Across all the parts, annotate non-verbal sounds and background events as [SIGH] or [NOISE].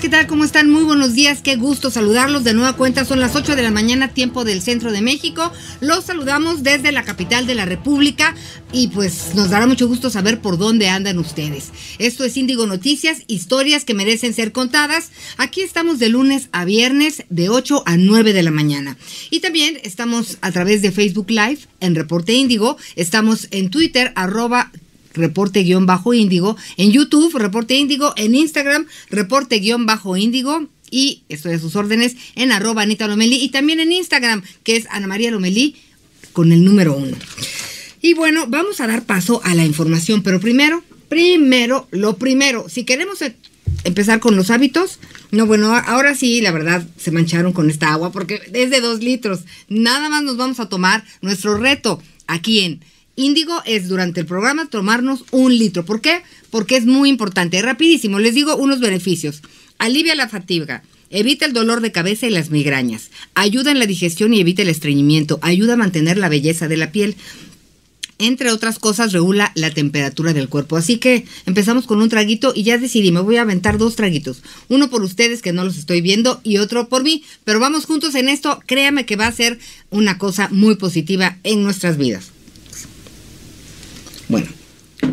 ¿Qué tal? ¿Cómo están? Muy buenos días, qué gusto saludarlos de nueva cuenta. Son las 8 de la mañana, tiempo del centro de México. Los saludamos desde la capital de la República y pues nos dará mucho gusto saber por dónde andan ustedes. Esto es Índigo Noticias, historias que merecen ser contadas. Aquí estamos de lunes a viernes de 8 a 9 de la mañana. Y también estamos a través de Facebook Live en Reporte Índigo. Estamos en Twitter, arroba reporte-índigo, en YouTube, reporte índigo, en Instagram, reporte-índigo. Y estoy a sus órdenes en arroba Anita Lomelí y también en Instagram, que es Ana María Lomelí con el número uno. Y bueno, vamos a dar paso a la información, pero primero, primero, lo primero, si queremos e- empezar con los hábitos, no, bueno, ahora sí, la verdad, se mancharon con esta agua porque es de dos litros. Nada más nos vamos a tomar nuestro reto aquí en Índigo es durante el programa tomarnos un litro. ¿Por qué? Porque es muy importante. Rapidísimo, les digo unos beneficios. Alivia la fatiga. Evita el dolor de cabeza y las migrañas. Ayuda en la digestión y evita el estreñimiento. Ayuda a mantener la belleza de la piel. Entre otras cosas, regula la temperatura del cuerpo. Así que empezamos con un traguito y ya decidí, me voy a aventar dos traguitos. Uno por ustedes que no los estoy viendo y otro por mí. Pero vamos juntos en esto. Créame que va a ser una cosa muy positiva en nuestras vidas. Bueno,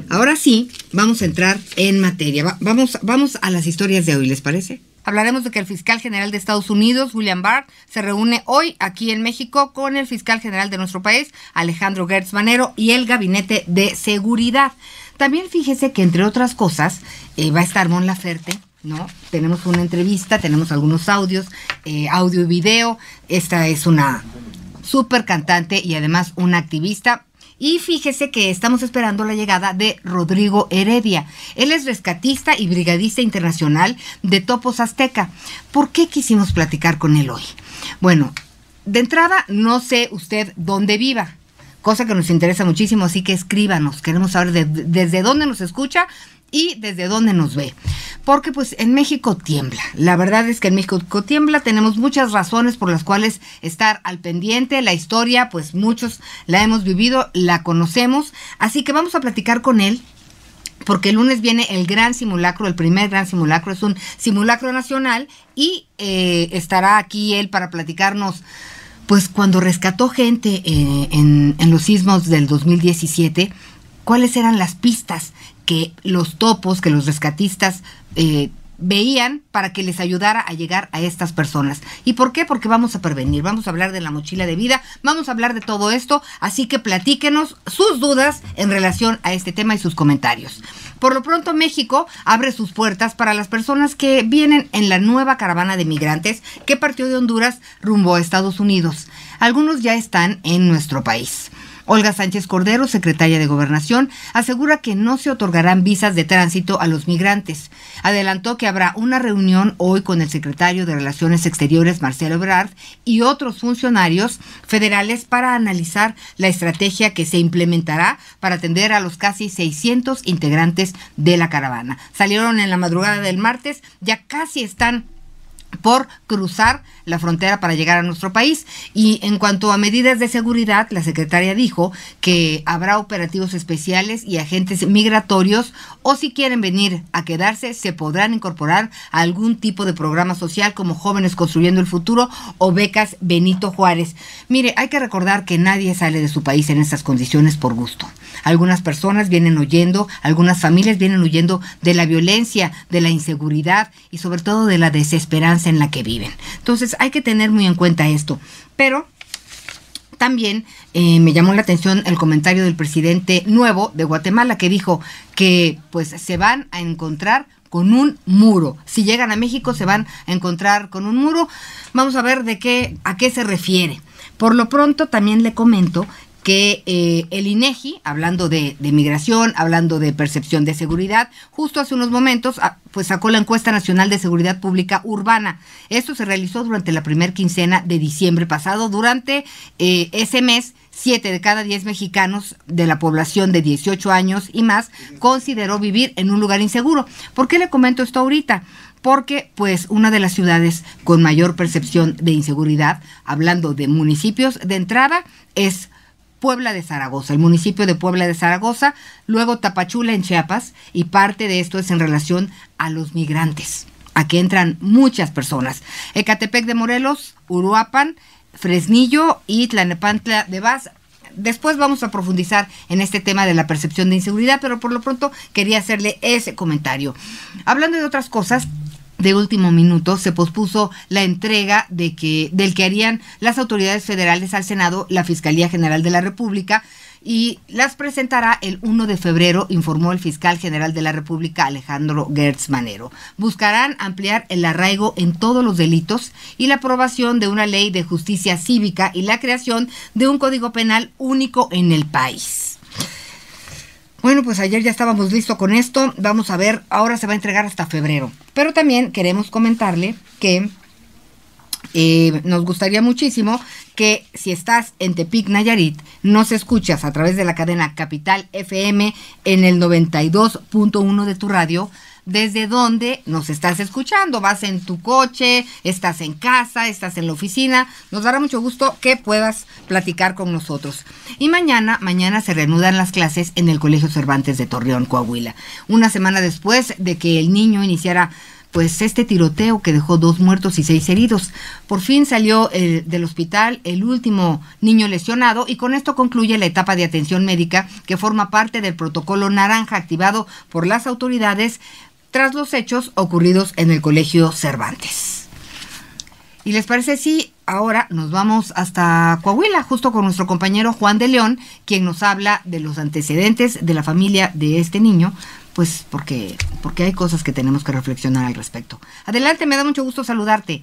ahora sí, vamos a entrar en materia. vamos, vamos a las historias de hoy, ¿les parece? Hablaremos de que el fiscal general de Estados Unidos, William Barr, se reúne hoy aquí en México con el fiscal general de nuestro país, Alejandro Gertz Manero, y el gabinete de seguridad. También fíjese que, entre otras cosas, eh, va a estar Mon Laferte, ¿no? Tenemos una entrevista, tenemos algunos audios, eh, audio y video. Esta es una súper cantante y además una activista. Y fíjese que estamos esperando la llegada de Rodrigo Heredia. Él es rescatista y brigadista internacional de Topos Azteca. ¿Por qué quisimos platicar con él hoy? Bueno, de entrada, no sé usted dónde viva, cosa que nos interesa muchísimo, así que escríbanos. Queremos saber desde dónde nos escucha y desde dónde nos ve. Porque pues en México tiembla. La verdad es que en México tiembla. Tenemos muchas razones por las cuales estar al pendiente. La historia, pues muchos la hemos vivido, la conocemos. Así que vamos a platicar con él porque el lunes viene el gran simulacro, el primer gran simulacro, es un simulacro nacional y eh, estará aquí él para platicarnos, pues cuando rescató gente eh, en, en, los sismos del 2017, cuáles eran las pistas que los topos, que los rescatistas eh, veían para que les ayudara a llegar a estas personas. ¿Y por qué? Porque vamos a prevenir, vamos a hablar de la mochila de vida, vamos a hablar de todo esto, así que platíquenos sus dudas en relación a este tema y sus comentarios. Por lo pronto México abre sus puertas para las personas que vienen en la nueva caravana de migrantes que partió de Honduras rumbo a Estados Unidos. Algunos ya están en nuestro país. Olga Sánchez Cordero, secretaria de Gobernación, asegura que no se otorgarán visas de tránsito a los migrantes. Adelantó que habrá una reunión hoy con el secretario de Relaciones Exteriores, Marcelo Ebrard, y otros funcionarios federales para analizar la estrategia que se implementará para atender a los casi 600 integrantes de la caravana. Salieron en la madrugada del martes, ya casi están por cruzar la frontera para llegar a nuestro país. Y en cuanto a medidas de seguridad, la secretaria dijo que habrá operativos especiales y agentes migratorios o si quieren venir a quedarse, se podrán incorporar a algún tipo de programa social como Jóvenes Construyendo el Futuro o becas Benito Juárez. Mire, hay que recordar que nadie sale de su país en estas condiciones por gusto. Algunas personas vienen huyendo, algunas familias vienen huyendo de la violencia, de la inseguridad y sobre todo de la desesperanza la que viven. Entonces hay que tener muy en cuenta esto. Pero también eh, me llamó la atención el comentario del presidente nuevo de Guatemala que dijo que pues se van a encontrar con un muro. Si llegan a México se van a encontrar con un muro. Vamos a ver de qué a qué se refiere. Por lo pronto también le comento que eh, el INEGI, hablando de, migración, hablando de percepción de seguridad, justo hace unos momentos, ah, pues sacó la encuesta nacional de seguridad pública urbana. Esto se realizó durante la primer quincena de diciembre pasado. Durante eh, ese mes, siete de cada diez mexicanos de la población de 18 años y más consideró vivir en un lugar inseguro. ¿Por qué le comento esto ahorita? porque pues una de las ciudades con mayor percepción de inseguridad, hablando de municipios de entrada, es Puebla de Zaragoza, el municipio de Puebla de Zaragoza, luego Tapachula en Chiapas y parte de esto es en relación a los migrantes, a entran muchas personas. Ecatepec de Morelos, Uruapan, Fresnillo y Tlanepantla de Vaz. Después vamos a profundizar en este tema de la percepción de inseguridad, pero por lo pronto quería hacerle ese comentario. Hablando de otras cosas, de último minuto se pospuso la entrega de que del que harían las autoridades federales al Senado la Fiscalía General de la República y las presentará el 1 de febrero, informó el fiscal general de la República Alejandro Gertz Manero. Buscarán ampliar el arraigo en todos los delitos y la aprobación de una ley de justicia cívica y la creación de un código penal único en el país. Bueno, pues ayer ya estábamos listos con esto. Vamos a ver, ahora se va a entregar hasta febrero. Pero también queremos comentarle que eh, nos gustaría muchísimo que si estás en Tepic, Nayarit, nos escuchas a través de la cadena Capital FM en el 92.1 de tu radio desde dónde nos estás escuchando. Vas en tu coche, estás en casa, estás en la oficina. Nos dará mucho gusto que puedas platicar con nosotros. Y mañana, mañana se reanudan las clases en el Colegio Cervantes de Torreón, Coahuila. Una semana después de que el niño iniciara pues este tiroteo que dejó dos muertos y seis heridos. Por fin salió del hospital el último niño lesionado y con esto concluye la etapa de atención médica que forma parte del protocolo naranja activado por las autoridades tras los hechos ocurridos en el Colegio Cervantes. ¿Y les parece si ahora nos vamos hasta Coahuila, justo con nuestro compañero Juan de León, quien nos habla de los antecedentes de la familia de este niño, pues porque, porque hay cosas que tenemos que reflexionar al respecto. Adelante, me da mucho gusto saludarte.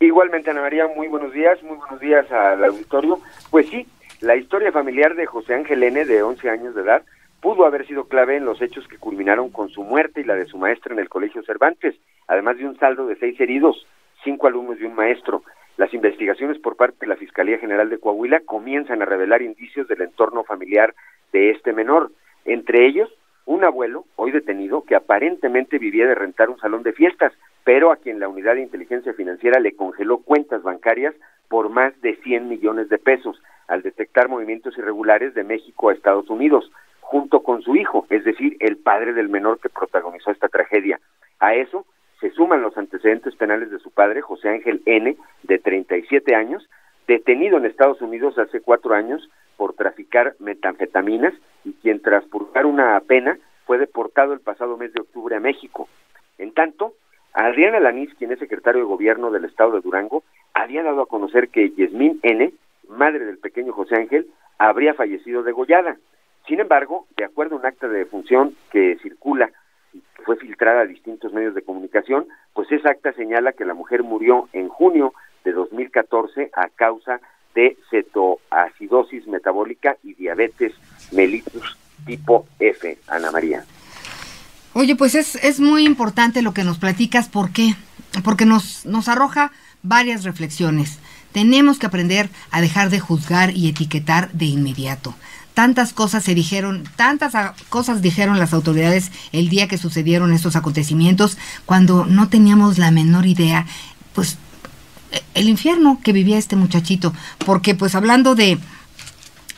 Igualmente, Ana María, muy buenos días, muy buenos días al auditorio. Pues sí, la historia familiar de José Ángel N., de 11 años de edad, pudo haber sido clave en los hechos que culminaron con su muerte y la de su maestra en el Colegio Cervantes, además de un saldo de seis heridos, cinco alumnos y un maestro. Las investigaciones por parte de la Fiscalía General de Coahuila comienzan a revelar indicios del entorno familiar de este menor, entre ellos un abuelo, hoy detenido, que aparentemente vivía de rentar un salón de fiestas, pero a quien la Unidad de Inteligencia Financiera le congeló cuentas bancarias por más de 100 millones de pesos al detectar movimientos irregulares de México a Estados Unidos junto con su hijo, es decir, el padre del menor que protagonizó esta tragedia. A eso se suman los antecedentes penales de su padre, José Ángel N., de 37 años, detenido en Estados Unidos hace cuatro años por traficar metanfetaminas y quien tras purgar una pena fue deportado el pasado mes de octubre a México. En tanto, Adriana Lanís, quien es secretario de gobierno del estado de Durango, había dado a conocer que Yasmín N., madre del pequeño José Ángel, habría fallecido degollada. Sin embargo, de acuerdo a un acta de defunción que circula y que fue filtrada a distintos medios de comunicación, pues esa acta señala que la mujer murió en junio de 2014 a causa de cetoacidosis metabólica y diabetes mellitus tipo F, Ana María. Oye, pues es, es muy importante lo que nos platicas, ¿por qué? Porque nos, nos arroja varias reflexiones. Tenemos que aprender a dejar de juzgar y etiquetar de inmediato tantas cosas se dijeron, tantas cosas dijeron las autoridades el día que sucedieron estos acontecimientos, cuando no teníamos la menor idea, pues e, el infierno que vivía este muchachito, porque pues hablando de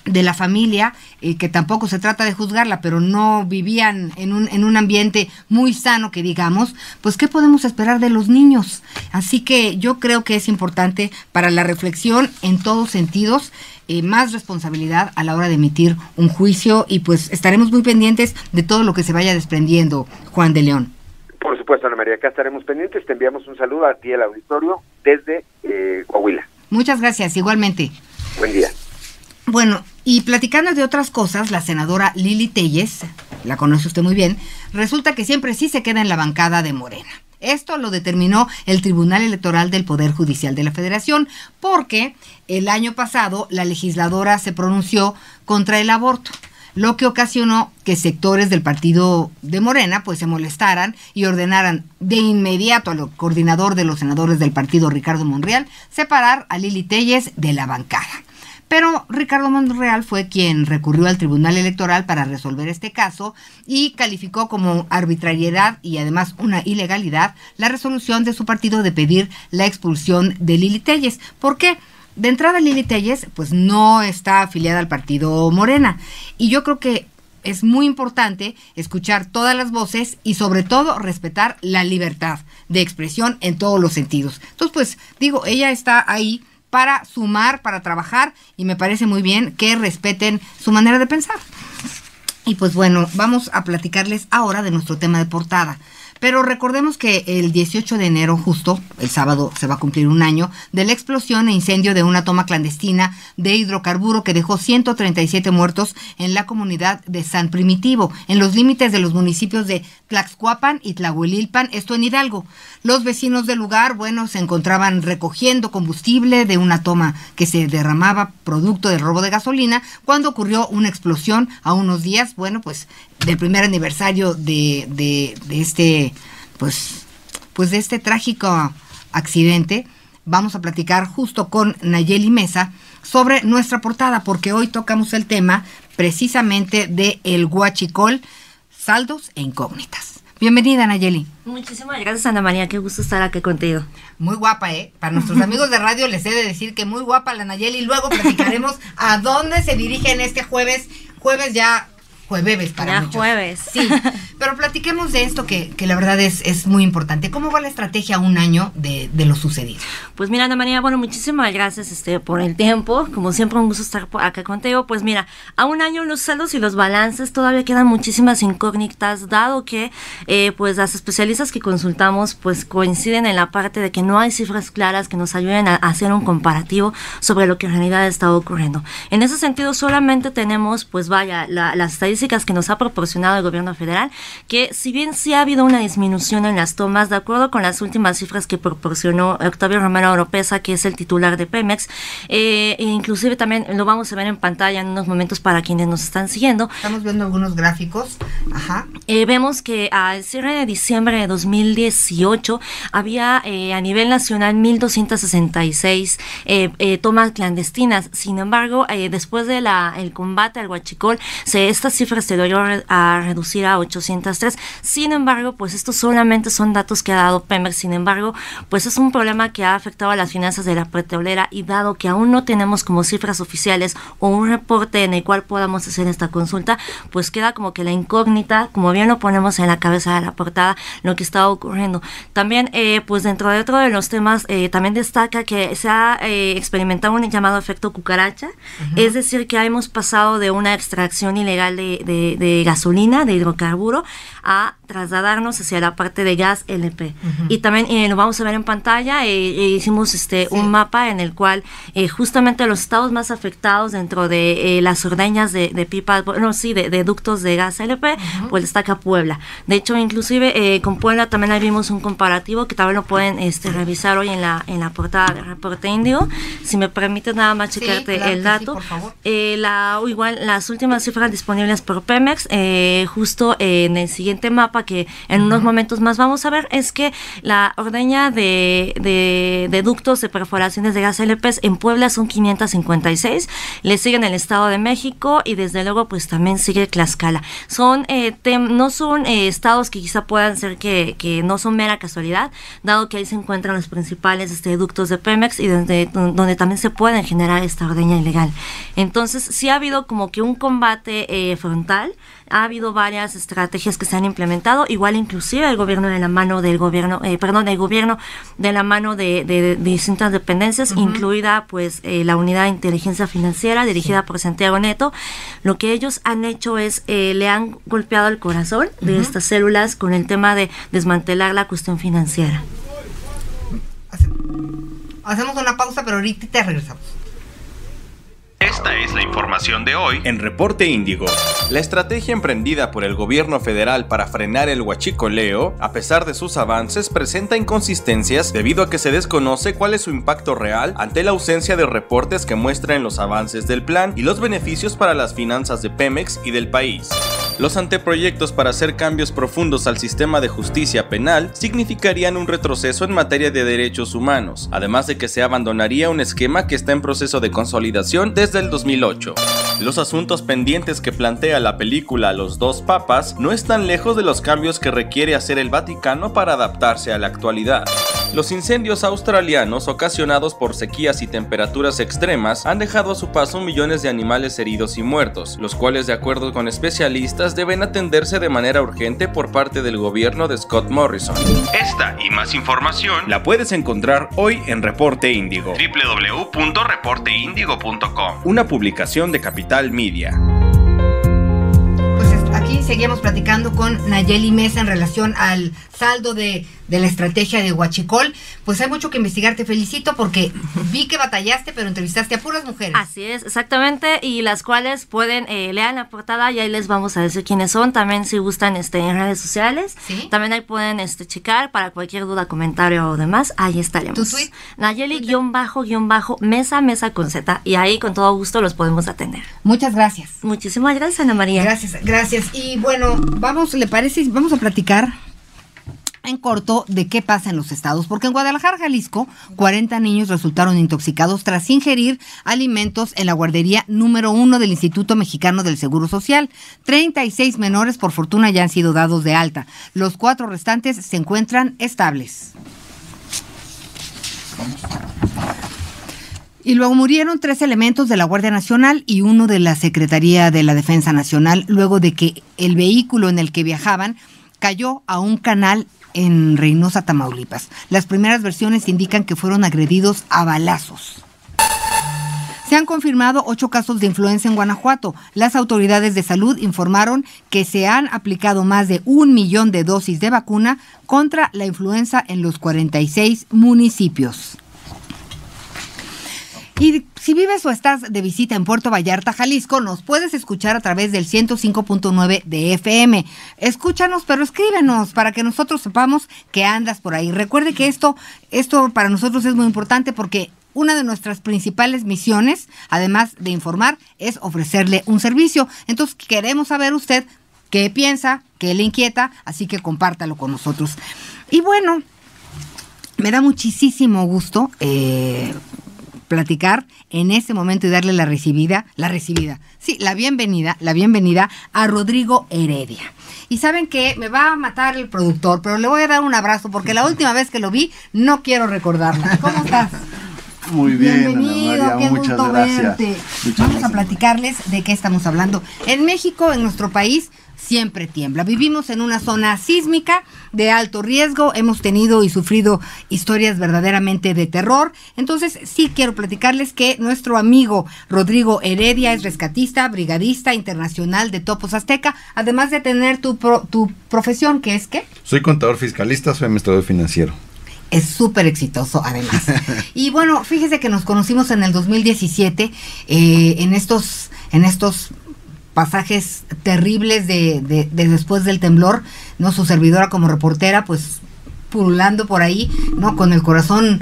de la familia, eh, que tampoco se trata de juzgarla, pero no vivían en un, en un ambiente muy sano, que digamos, pues ¿qué podemos esperar de los niños? Así que yo creo que es importante para la reflexión en todos sentidos eh, más responsabilidad a la hora de emitir un juicio y pues estaremos muy pendientes de todo lo que se vaya desprendiendo, Juan de León. Por supuesto, Ana María, acá estaremos pendientes. Te enviamos un saludo a ti, el auditorio, desde eh, Coahuila. Muchas gracias, igualmente. Buen día. Bueno, y platicando de otras cosas, la senadora Lili Telles, la conoce usted muy bien, resulta que siempre sí se queda en la bancada de Morena. Esto lo determinó el Tribunal Electoral del Poder Judicial de la Federación porque el año pasado la legisladora se pronunció contra el aborto lo que ocasionó que sectores del partido de Morena pues se molestaran y ordenaran de inmediato al coordinador de los senadores del partido Ricardo Monreal separar a Lili Telles de la bancada. Pero Ricardo Monreal fue quien recurrió al Tribunal Electoral para resolver este caso y calificó como arbitrariedad y además una ilegalidad la resolución de su partido de pedir la expulsión de Lili Telles. ¿Por qué? de entrada Lili Telles pues no está afiliada al partido Morena y yo creo que es muy importante escuchar todas las voces y sobre todo respetar la libertad de expresión en todos los sentidos. Entonces pues digo, ella está ahí para sumar, para trabajar y me parece muy bien que respeten su manera de pensar. Y pues bueno, vamos a platicarles ahora de nuestro tema de portada. Pero recordemos que el 18 de enero, justo el sábado, se va a cumplir un año de la explosión e incendio de una toma clandestina de hidrocarburo que dejó 137 muertos en la comunidad de San Primitivo, en los límites de los municipios de Tlaxcuapan y Tlahuelilpan, esto en Hidalgo. Los vecinos del lugar, bueno, se encontraban recogiendo combustible de una toma que se derramaba producto del robo de gasolina cuando ocurrió una explosión a unos días, bueno, pues del primer aniversario de, de, de este, pues, pues de este trágico accidente. Vamos a platicar justo con Nayeli Mesa sobre nuestra portada, porque hoy tocamos el tema precisamente de el guachicol, saldos e incógnitas. Bienvenida, Nayeli. Muchísimas gracias, Ana María. Qué gusto estar aquí contigo. Muy guapa, ¿eh? Para nuestros amigos de radio les he de decir que muy guapa la Nayeli. Luego platicaremos a dónde se dirigen este jueves. Jueves ya jueves para ya muchos. jueves. Sí, [LAUGHS] pero platiquemos de esto que, que la verdad es, es muy importante. ¿Cómo va la estrategia a un año de, de, lo sucedido? Pues mira, Ana María, bueno, muchísimas gracias este, por el tiempo. Como siempre, un gusto estar acá contigo. Pues mira, a un año los saldos y los balances todavía quedan muchísimas incógnitas, dado que eh, pues las especialistas que consultamos pues coinciden en la parte de que no hay cifras claras que nos ayuden a, a hacer un comparativo sobre lo que en realidad está ocurriendo. En ese sentido, solamente tenemos, pues vaya, la, las estadísticas que nos ha proporcionado el gobierno federal, que si bien sí ha habido una disminución en las tomas, de acuerdo con las últimas cifras que proporcionó Octavio Romero Oropesa, que es el titular de Pemex, eh, e inclusive también lo vamos a ver en pantalla en unos momentos para quienes nos están siguiendo. Estamos viendo algunos gráficos. Ajá. Eh, vemos que al cierre de diciembre de 2018 había eh, a nivel nacional 1.266 eh, tomas clandestinas. Sin embargo, después del el combate al huachicol, se, esta cifra se logró a reducir a 803. Sin embargo, pues estos solamente son datos que ha dado Pemex. Sin embargo, pues es un problema que ha afectado a las finanzas de la petrolera y dado que aún no tenemos como cifras oficiales o un reporte en el cual podamos hacer esta consulta, pues queda como que la incógnita, como bien lo ponemos en la cabeza de la portada, lo que está ocurriendo. También, eh, pues dentro de otro de los temas, eh, también destaca que se ha eh, experimentado un llamado efecto cucaracha, uh -huh. es decir, que hemos pasado de una extracción ilegal de, de, de, gasolina, de hidrocarburo, a trasladarnos hacia la parte de gas LP. Uh -huh. Y también eh, lo vamos a ver en pantalla, eh, eh, hicimos este sí. un mapa en el cual justamente los estados más afectados dentro de las ordeñas de, de pipas, no, sí, de, de, ductos de gas LP, uh -huh. pues destaca Puebla. De hecho, inclusive con Puebla también ahí vimos un comparativo que también lo pueden este, revisar hoy en la, en la portada del reporte indio. Si me permite nada más checarte sí, claro el dato. Sí, la, igual, las últimas cifras disponibles por Pemex, eh, justo en el siguiente mapa que en unos momentos más vamos a ver, es que la ordeña de, de, de ductos de perforaciones de gas LP en Puebla son 556, le siguen el Estado de México y desde luego pues también sigue Tlaxcala. Son, eh, no son eh, estados que quizá puedan ser que, que, no son mera casualidad, dado que ahí se encuentran los principales este, ductos de Pemex y donde, donde también se pueden generar esta ordeña ilegal. Entonces sí ha habido como que un combate eh, frontal, ha habido varias estrategias que se han implementado, igual inclusive el gobierno de la mano del gobierno, eh, perdón, el gobierno de la mano de, de, de distintas dependencias, uh -huh. incluida pues eh, la unidad de inteligencia financiera dirigida sí. por Santiago Neto. Lo que ellos han hecho es, eh, le han golpeado el corazón uh -huh. de estas células con el tema de desmantelar la cuestión financiera. Hacemos una pausa, pero ahorita te regresamos. Es Esta es la información de hoy en Reporte Índigo. La estrategia emprendida por el gobierno federal para frenar el huachicoleo, a pesar de sus avances, presenta inconsistencias debido a que se desconoce cuál es su impacto real ante la ausencia de reportes que muestren los avances del plan y los beneficios para las finanzas de Pemex y del país. Los anteproyectos para hacer cambios profundos al sistema de justicia penal significarían un retroceso en materia de derechos humanos, además de que se abandonaría un esquema que está en proceso de consolidación desde el 2008. Los asuntos pendientes que plantea la película Los dos papas no están lejos de los cambios que requiere hacer el Vaticano para adaptarse a la actualidad. Los incendios australianos ocasionados por sequías y temperaturas extremas han dejado a su paso millones de animales heridos y muertos, los cuales de acuerdo con especialistas deben atenderse de manera urgente por parte del gobierno de Scott Morrison. Esta y más información la puedes encontrar hoy en Reporte Índigo. www.reporteindigo.com Una publicación de Capital Media. Aquí seguimos platicando con Nayeli Mesa en relación al saldo de de la estrategia de Huachicol. Pues hay mucho que investigar, te felicito porque vi que batallaste, pero entrevistaste a puras mujeres. Así es, exactamente, y las cuales pueden, eh, lean la portada y ahí les vamos a decir quiénes son, también si gustan este, en redes sociales, también ahí pueden este, checar para cualquier duda, comentario o demás, ahí estaremos. ¿Tu tweet? Nayeli guion bajo guion bajo mesa mesa con Z y ahí con todo gusto los podemos atender. Muchas gracias. Muchísimas gracias Ana María. Gracias, gracias. Y bueno, vamos, ¿le parece? Vamos a platicar en corto de qué pasa en los estados, porque en Guadalajara, Jalisco, 40 niños resultaron intoxicados tras ingerir alimentos en la guardería número uno del Instituto Mexicano del Seguro Social. 36 menores, por fortuna, ya han sido dados de alta. Los cuatro restantes se encuentran estables. Y luego murieron tres elementos de la Guardia Nacional y uno de la Secretaría de la Defensa Nacional luego de que el vehículo en el que viajaban cayó a un canal en Reynosa, Tamaulipas. Las primeras versiones indican que fueron agredidos a balazos. Se han confirmado ocho casos de influenza en Guanajuato. Las autoridades de salud informaron que se han aplicado más de un millón de dosis de vacuna contra la influenza en los 46 municipios. Y si vives o estás de visita en Puerto Vallarta, Jalisco, nos puedes escuchar a través del 105.9 de FM. Escúchanos, pero escríbenos para que nosotros sepamos que andas por ahí. Recuerde que esto, esto para nosotros es muy importante porque una de nuestras principales misiones, además de informar, es ofrecerle un servicio. Entonces queremos saber usted qué piensa, qué le inquieta, así que compártalo con nosotros. Y bueno, me da muchísimo gusto eh, platicar en este momento y darle la recibida, la recibida, sí, la bienvenida, la bienvenida a Rodrigo Heredia. Y saben que me va a matar el productor, pero le voy a dar un abrazo porque la última vez que lo vi no quiero recordarla. ¿Cómo estás? Muy bien, Bienvenido, qué muchas gracias. Vamos a platicarles de qué estamos hablando. En México, en nuestro país, siempre tiembla. Vivimos en una zona sísmica de alto riesgo, hemos tenido y sufrido historias verdaderamente de terror. Entonces, sí quiero platicarles que nuestro amigo Rodrigo Heredia es rescatista, brigadista internacional de Topos Azteca, además de tener tu, tu profesión, que es qué? Soy contador fiscalista, soy administrador financiero es súper exitoso además. [LAUGHS] y bueno, fíjese que nos conocimos en el 2017 eh, en estos en estos pasajes terribles de, de, después del temblor, ¿no? Su servidora como reportera, pues pululando por ahí, ¿no? Con el corazón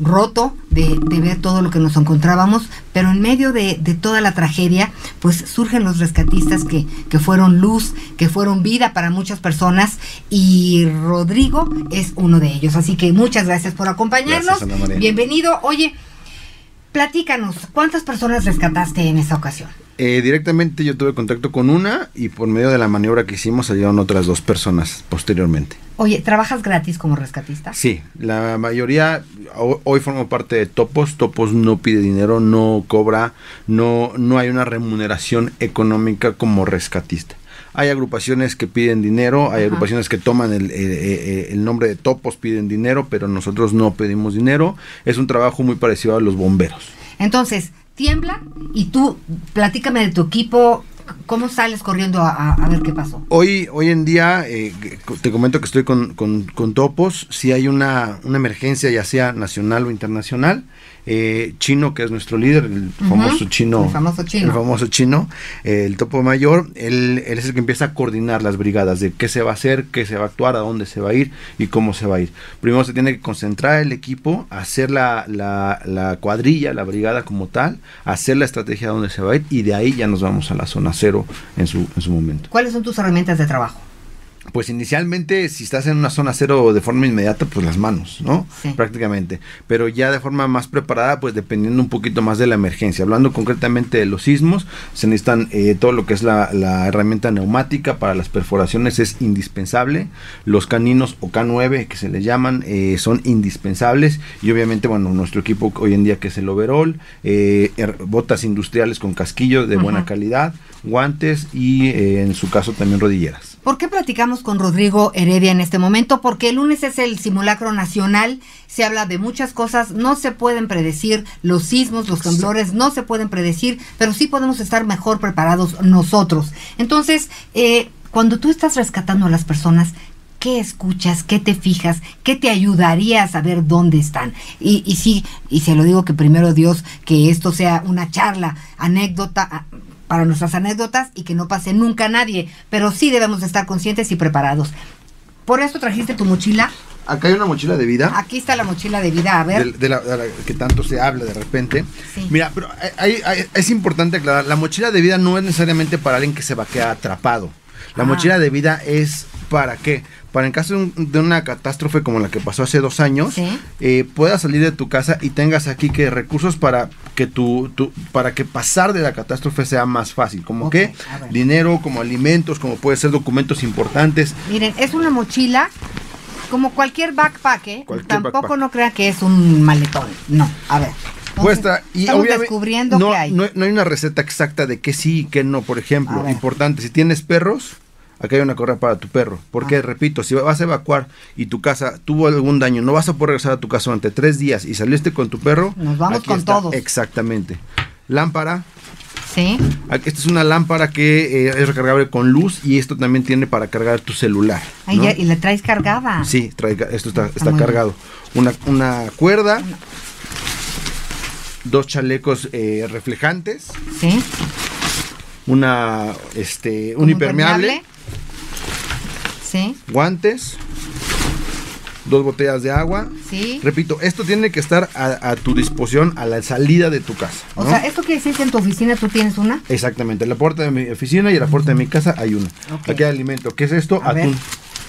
roto de, de, ver todo lo que nos encontrábamos, pero en medio de, de, toda la tragedia, pues surgen los rescatistas que, que fueron luz, que fueron vida para muchas personas y Rodrigo es uno de ellos. Así que muchas gracias por acompañarnos. Bienvenido. Oye, platícanos, ¿cuántas personas rescataste en esa ocasión? Eh, directamente yo tuve contacto con una y por medio de la maniobra que hicimos salieron otras dos personas posteriormente. Oye, ¿trabajas gratis como rescatista? Sí, la mayoría, hoy formo parte de Topos, Topos no pide dinero, no cobra, no, no hay una remuneración económica como rescatista. Hay agrupaciones que piden dinero, hay agrupaciones que toman el, el, nombre de Topos, piden dinero, pero nosotros no pedimos dinero. Es un trabajo muy parecido a los bomberos. Entonces, tiembla y tú platícame de tu equipo, ¿Cómo sales corriendo a, ver qué pasó? Hoy, hoy en día, eh, te comento que estoy con, con, Topos. Si hay una, una, emergencia, ya sea nacional o internacional, eh, Chino, que es nuestro líder, el famoso chino. El famoso chino. El famoso chino, eh, el topo mayor, él, él, es el que empieza a coordinar las brigadas de qué se va a hacer, qué se va a actuar, a dónde se va a ir y cómo se va a ir. Primero se tiene que concentrar el equipo, hacer la, la, la cuadrilla, la brigada como tal, hacer la estrategia de dónde se va a ir y de ahí ya nos vamos a la zona cero en su, en su momento. ¿Cuáles son tus herramientas de trabajo? Pues inicialmente, si estás en una zona cero de forma inmediata, pues las manos, ¿no? Sí. Prácticamente. Pero ya de forma más preparada, pues dependiendo un poquito más de la emergencia. Hablando concretamente de los sismos, se necesitan eh, todo lo que es la, la, herramienta neumática para las perforaciones es indispensable. Los caninos o K9, que se les llaman, eh, son indispensables. Y obviamente, bueno, nuestro equipo hoy en día que es el overall, eh, botas industriales con casquillo de uh -huh. buena calidad, guantes y en su caso también rodilleras. ¿Por qué platicamos con Rodrigo Heredia en este momento? Porque el lunes es el simulacro nacional, se habla de muchas cosas, no se pueden predecir los sismos, los temblores, no se pueden predecir, pero sí podemos estar mejor preparados nosotros. Entonces, eh, cuando tú estás rescatando a las personas, ¿qué escuchas? ¿Qué te fijas? ¿Qué te ayudaría a saber dónde están? Y, y sí, y se lo digo que primero Dios, que esto sea una charla, anécdota para nuestras anécdotas y que no pase nunca a nadie, pero sí debemos estar conscientes y preparados. Por eso trajiste tu mochila. Acá hay una mochila de vida. Aquí está la mochila de vida, a ver. De, de, la, de la, que tanto se habla de repente. Sí. Mira, pero hay, hay, es importante aclarar, la mochila de vida no es necesariamente para alguien que se va a quedar atrapado. La ah. mochila de vida es para qué? Para en caso de, un, de, una catástrofe como la que pasó hace dos años, ¿Sí? eh, puedas salir de tu casa y tengas aquí que recursos para que tu, tu, para que pasar de la catástrofe sea más fácil, como okay, que dinero, como alimentos, como puede ser documentos importantes. Miren, es una mochila como cualquier backpack, ¿eh? Cualquier Tampoco backpack. no crea que es un maletón. No, a ver. Cuesta y estamos obviamente descubriendo no, que hay. No, no hay una receta exacta de qué sí y qué no. Por ejemplo, importante, si tienes perros, acá hay una correa para tu perro. Porque, ah. repito, si vas a evacuar y tu casa tuvo algún daño, no vas a poder regresar a tu casa durante tres días y saliste con tu perro. Nos vamos aquí con está. todos. Exactamente. Lámpara. Sí. Esta es una lámpara que eh, es recargable con luz y esto también tiene para cargar tu celular. Ay, ¿no? ya, y la traes cargada. Sí, trae, esto está, está, está cargado. Una, una cuerda. Dos chalecos eh, reflejantes. Sí. Una, este, un impermeable. impermeable. Sí. Guantes. Dos botellas de agua. Sí. Repito, esto tiene que estar a, a tu disposición a la salida de tu casa. O sea, ¿esto quiere decir que en tu oficina tú tienes una? Exactamente. En la puerta de mi oficina y en la puerta de mi casa hay una. Okay. Aquí hay alimento. ¿Qué es esto? A atún. Ver.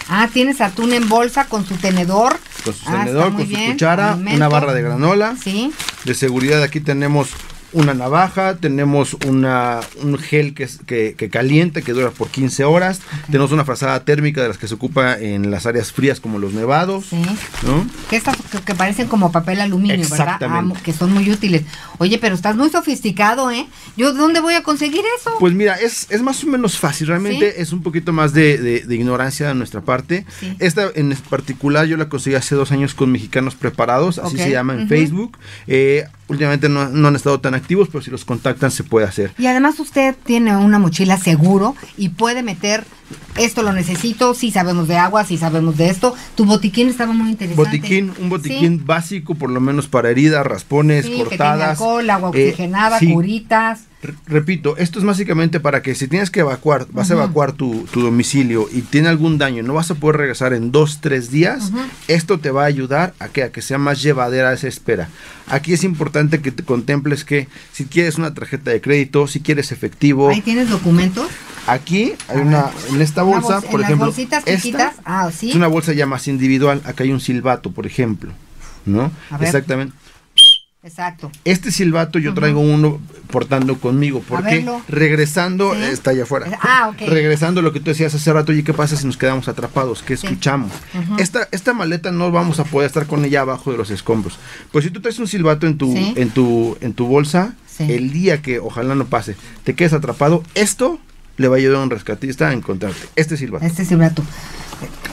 Ah, tienes atún en bolsa con su tenedor. Con su ah, tenedor, con bien. su cuchara, Alimento. una barra de granola. Sí. De seguridad aquí tenemos una navaja, tenemos una, un gel que, que, que, calienta, que dura por 15 horas, okay. tenemos una frazada térmica de las que se ocupa en las áreas frías como los nevados. Sí. estas, que, que, parecen como papel aluminio, ¿verdad? Ah, que son muy útiles. Oye, pero estás muy sofisticado, ¿eh? ¿Yo dónde voy a conseguir eso? Pues mira, es, es más o menos fácil, realmente ¿Sí? es un poquito más de, de, de, ignorancia de nuestra parte. Sí. Esta en particular yo la conseguí hace dos años con Mexicanos Preparados, así okay. se llama en uh -huh. Facebook. Eh, últimamente no, no, han estado tan activos, pero si los contactan se puede hacer. Y además usted tiene una mochila seguro y puede meter esto lo necesito, si sí sabemos de agua, si sí sabemos de esto. Tu botiquín estaba muy interesante. Botiquín, un botiquín ¿Sí? básico, por lo menos para heridas, raspones, cortadas. Que tiene alcohol, agua oxigenada, eh, curitas repito, esto es básicamente para que si tienes que evacuar, vas uh -huh. a evacuar tu, tu, domicilio y tiene algún daño, no vas a poder regresar en dos, tres días, uh -huh. esto te va a ayudar a que, a que sea más llevadera esa espera. Aquí es importante que te contemples que si quieres una tarjeta de crédito, si quieres efectivo. Ahí tienes documentos. Aquí hay una, en esta bolsa, bol por en ejemplo. Las bolsitas esta ah, ¿sí? Es una bolsa ya más individual. Acá hay un silbato, por ejemplo. ¿No? Exactamente. Exacto. Este silbato yo traigo uh -huh. uno portando conmigo, porque regresando, ¿Sí? está allá afuera. Ah, okay. Regresando a lo que tú decías hace rato, oye, ¿qué pasa si nos quedamos atrapados? ¿Qué sí. escuchamos? Uh -huh. esta, esta maleta no vamos a poder estar con ella abajo de los escombros. Pues si tú traes un silbato en tu, ¿Sí? en tu, en tu bolsa, el día que ojalá no pase, te quedes atrapado, esto le va a ayudar a un rescatista a encontrarte. Este silbato. Este silbato.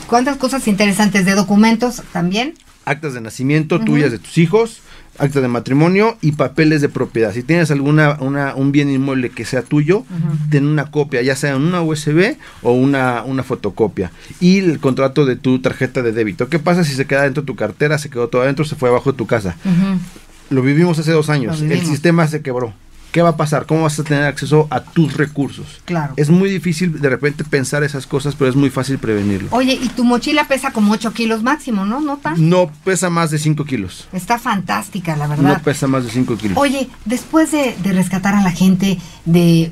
¿Cuántas cosas interesantes de documentos también? Actas de nacimiento uh -huh. tuyas de tus hijos, acta de matrimonio y papeles de propiedad. Si tienes alguna una, un bien inmueble que sea tuyo, uh -huh. ten una copia, ya sea en una USB o una, una fotocopia. Y el contrato de tu tarjeta de débito. ¿Qué pasa si se queda dentro de tu cartera, se quedó todo adentro, se fue abajo de tu casa? Uh -huh. Lo vivimos hace dos años. El sistema se quebró. ¿Qué va a pasar? ¿Cómo vas a tener acceso a tus recursos? Claro. Es muy difícil de repente pensar esas cosas, pero es muy fácil prevenirlo. Oye, y tu mochila pesa como 8 kilos máximo, ¿no? ¿No tan? No pesa más de 5 kilos. Está fantástica, la verdad. No pesa más de 5 kilos. Oye, después de, de rescatar a la gente, de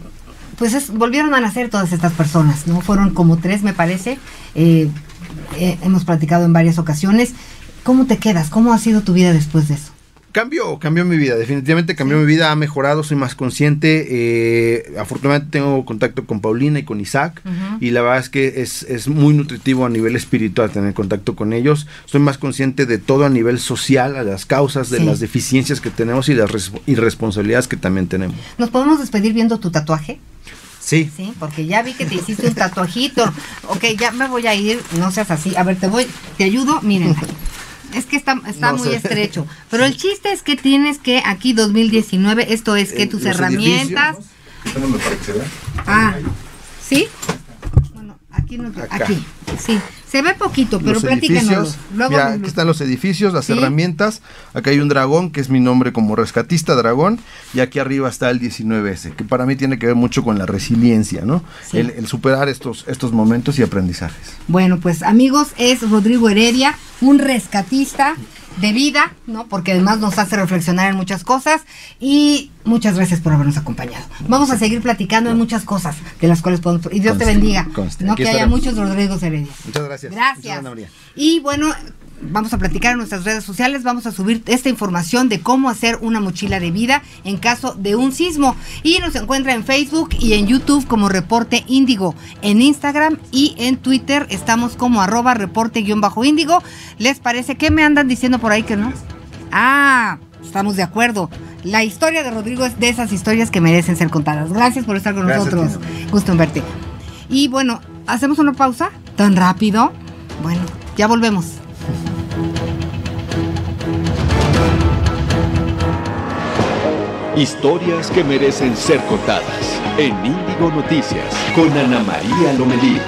pues es- volvieron a nacer todas estas personas, ¿no? Fueron como tres, me parece. Eh, eh, hemos platicado en varias ocasiones. ¿Cómo te quedas? ¿Cómo ha sido tu vida después de eso? Cambió, cambió mi vida, definitivamente cambió mi vida, ha mejorado, soy más consciente. eh, afortunadamente tengo contacto con Paulina y con Isaac y la verdad es que es, es muy nutritivo a nivel espiritual tener contacto con ellos. Soy más consciente de todo a nivel social, a las causas, de Sí. las deficiencias que tenemos y las res- irresponsabilidades que también tenemos. ¿Nos podemos despedir viendo tu tatuaje? Sí, Sí, porque ya vi que te hiciste un tatuajito. Ok, ya me voy a ir, no seas así. A ver, te voy, te ayudo, miren. Es que está, está No muy sé. estrecho. [LAUGHS] Pero el chiste es que tienes que aquí 2019, esto es que Eh, tus herramientas. edificios. Ah, ¿sí? Aquí no, Acá. aquí, sí. Se ve poquito, pero los platícanos. edificios, Luego mira, nos- aquí están los edificios, las Sí. herramientas. Acá hay un dragón, que es mi nombre como rescatista dragón. Y aquí arriba está el 19S, que para mí tiene que ver mucho con la resiliencia, ¿no? Sí. El, el superar estos, estos momentos y aprendizajes. Bueno, pues amigos, es Rodrigo Heredia, un rescatista de vida, ¿no? Porque además nos hace reflexionar en muchas cosas y muchas gracias por habernos acompañado. Vamos a seguir platicando de muchas cosas de las cuales podemos... Y Dios te bendiga, conste. no Aquí que haya muchos Rodrigos Heredia. Muchas gracias. Muchas Gracias. Y bueno, vamos a platicar en nuestras redes sociales, vamos a subir esta información de cómo hacer una mochila de vida en caso de un sismo. Y nos encuentra en Facebook y en YouTube como Reporte Índigo. En Instagram y en Twitter estamos como arroba reporte-índigo. ¿Les parece? ¿Qué me andan diciendo por ahí que no? Ah, estamos de acuerdo. La historia de Rodrigo es de esas historias que merecen ser contadas. Gracias por estar con Gracias, nosotros. Gusto en verte. Y bueno, ¿hacemos una pausa? ¿Tan rápido? Bueno, ya volvemos. Historias que merecen ser contadas en Índigo Noticias con Ana María Lomelí.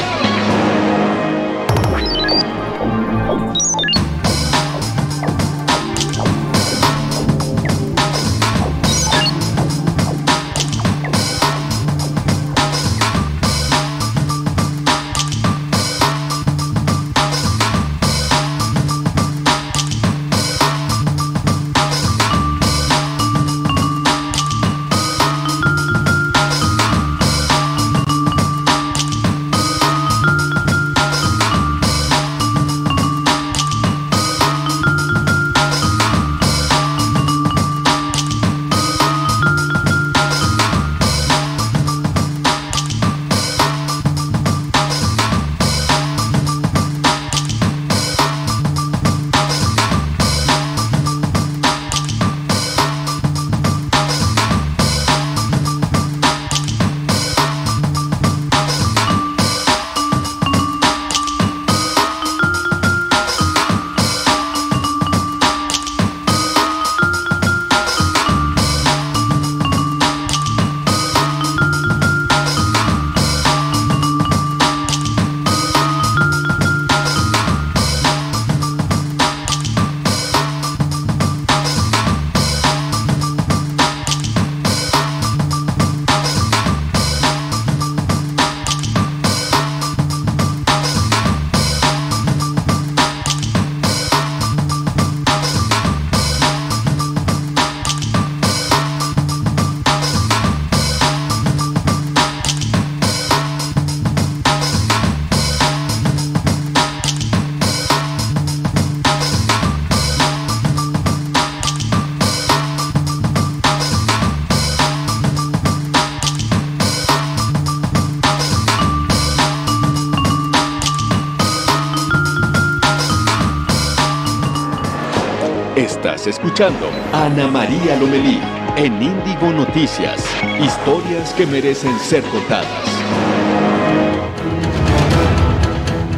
Ana María Lomelí en Índigo Noticias. Historias que merecen ser contadas.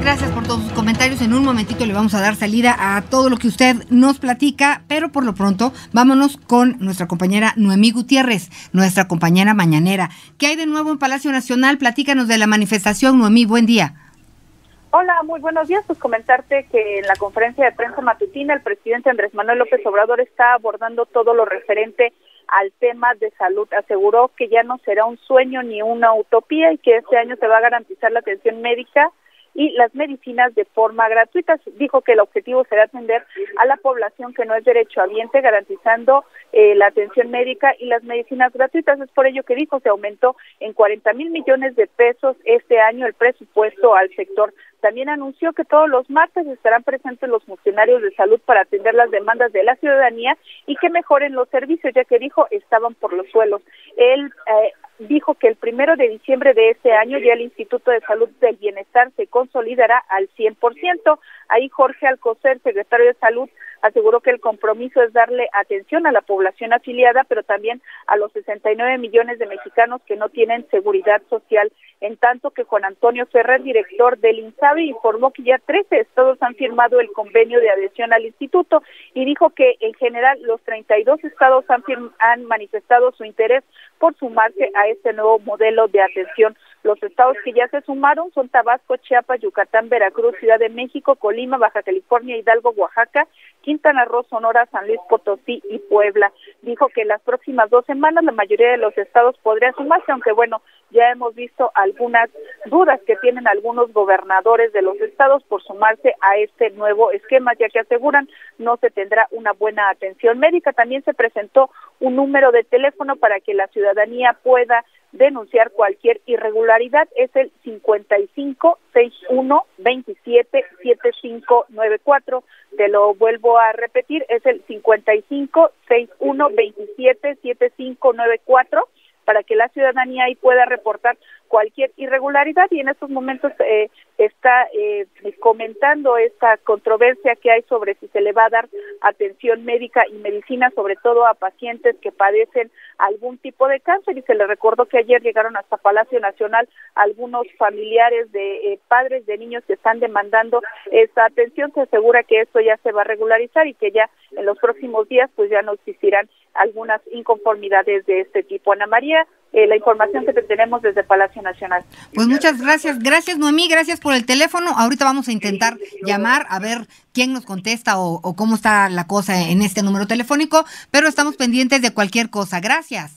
Gracias por todos sus comentarios. En un momentito le vamos a dar salida a todo lo que usted nos platica, pero por lo pronto vámonos con nuestra compañera Noemí Gutiérrez, nuestra compañera mañanera. ¿Qué hay de nuevo en Palacio Nacional? Platícanos de la manifestación, Noemí. Buen día. Hola, muy buenos días. Pues comentarte que en la conferencia de prensa matutina el presidente Andrés Manuel López Obrador está abordando todo lo referente al tema de salud. Aseguró que ya no será un sueño ni una utopía y que este año se va a garantizar la atención médica y las medicinas de forma gratuita. Dijo que el objetivo será atender a la población que no es derechohabiente, garantizando eh, la atención médica y las medicinas gratuitas. Es por ello que dijo se aumentó en 40 mil millones de pesos este año el presupuesto al sector. También anunció que todos los martes estarán presentes los funcionarios de salud para atender las demandas de la ciudadanía y que mejoren los servicios, ya que dijo estaban por los suelos. Él eh, dijo que el primero de diciembre de este año ya el Instituto de Salud del Bienestar se consolidará al 100%. Ahí Jorge Alcocer, secretario de Salud, aseguró que el compromiso es darle atención a la población afiliada, pero también a los 69 millones de mexicanos que no tienen seguridad social. En tanto que Juan Antonio Ferrer, director del INSABI, informó que ya 13 estados han firmado el convenio de adhesión al instituto y dijo que en general los 32 estados han, han manifestado su interés por sumarse a este nuevo modelo de atención. Los estados que ya se sumaron son Tabasco, Chiapas, Yucatán, Veracruz, Ciudad de México, Colima, Baja California, Hidalgo, Oaxaca, Quintana Roo, Sonora, San Luis Potosí y Puebla. Dijo que en las próximas dos semanas la mayoría de los estados podrían sumarse, aunque bueno, ya hemos visto algunas dudas que tienen algunos gobernadores de los estados por sumarse a este nuevo esquema, ya que aseguran no se tendrá una buena atención médica. También se presentó un número de teléfono para que la ciudadanía pueda denunciar cualquier irregularidad es el 55 61 27 7594. Te lo vuelvo a repetir, es el 55 61 27 7594 para que la ciudadanía ahí pueda reportar cualquier irregularidad y en estos momentos eh, está eh, comentando esta controversia que hay sobre si se le va a dar atención médica y medicina, sobre todo a pacientes que padecen algún tipo de cáncer. Y se le recordó que ayer llegaron hasta Palacio Nacional algunos familiares de eh, padres de niños que están demandando esta atención. Se asegura que esto ya se va a regularizar y que ya en los próximos días pues ya no existirán algunas inconformidades de este tipo. Ana María, eh, la información que tenemos desde Palacio Nacional. Pues muchas gracias, gracias Noemí, gracias por el teléfono. Ahorita vamos a intentar llamar a ver quién nos contesta o, o cómo está la cosa en este número telefónico, pero estamos pendientes de cualquier cosa. Gracias.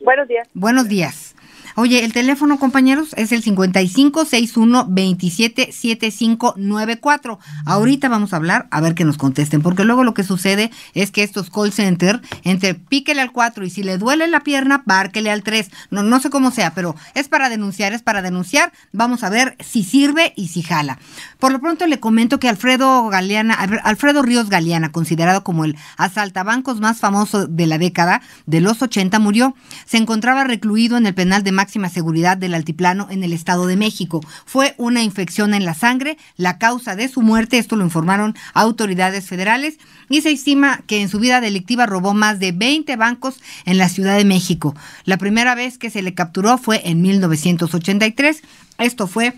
Buenos días. Buenos días. Oye, el teléfono, compañeros, es el 5561-277594. Ahorita vamos a hablar, a ver que nos contesten, porque luego lo que sucede es que estos call center, entre píquele al 4 y si le duele la pierna, párquele al 3. No, no sé cómo sea, pero es para denunciar, es para denunciar. Vamos a ver si sirve y si jala. Por lo pronto le comento que Alfredo Galeana, Alfredo Ríos Galeana, considerado como el asaltabancos más famoso de la década de los 80, murió. Se encontraba recluido en el penal de máxima seguridad del altiplano en el Estado de México. Fue una infección en la sangre la causa de su muerte, esto lo informaron autoridades federales, y se estima que en su vida delictiva robó más de 20 bancos en la Ciudad de México. La primera vez que se le capturó fue en 1983. Esto fue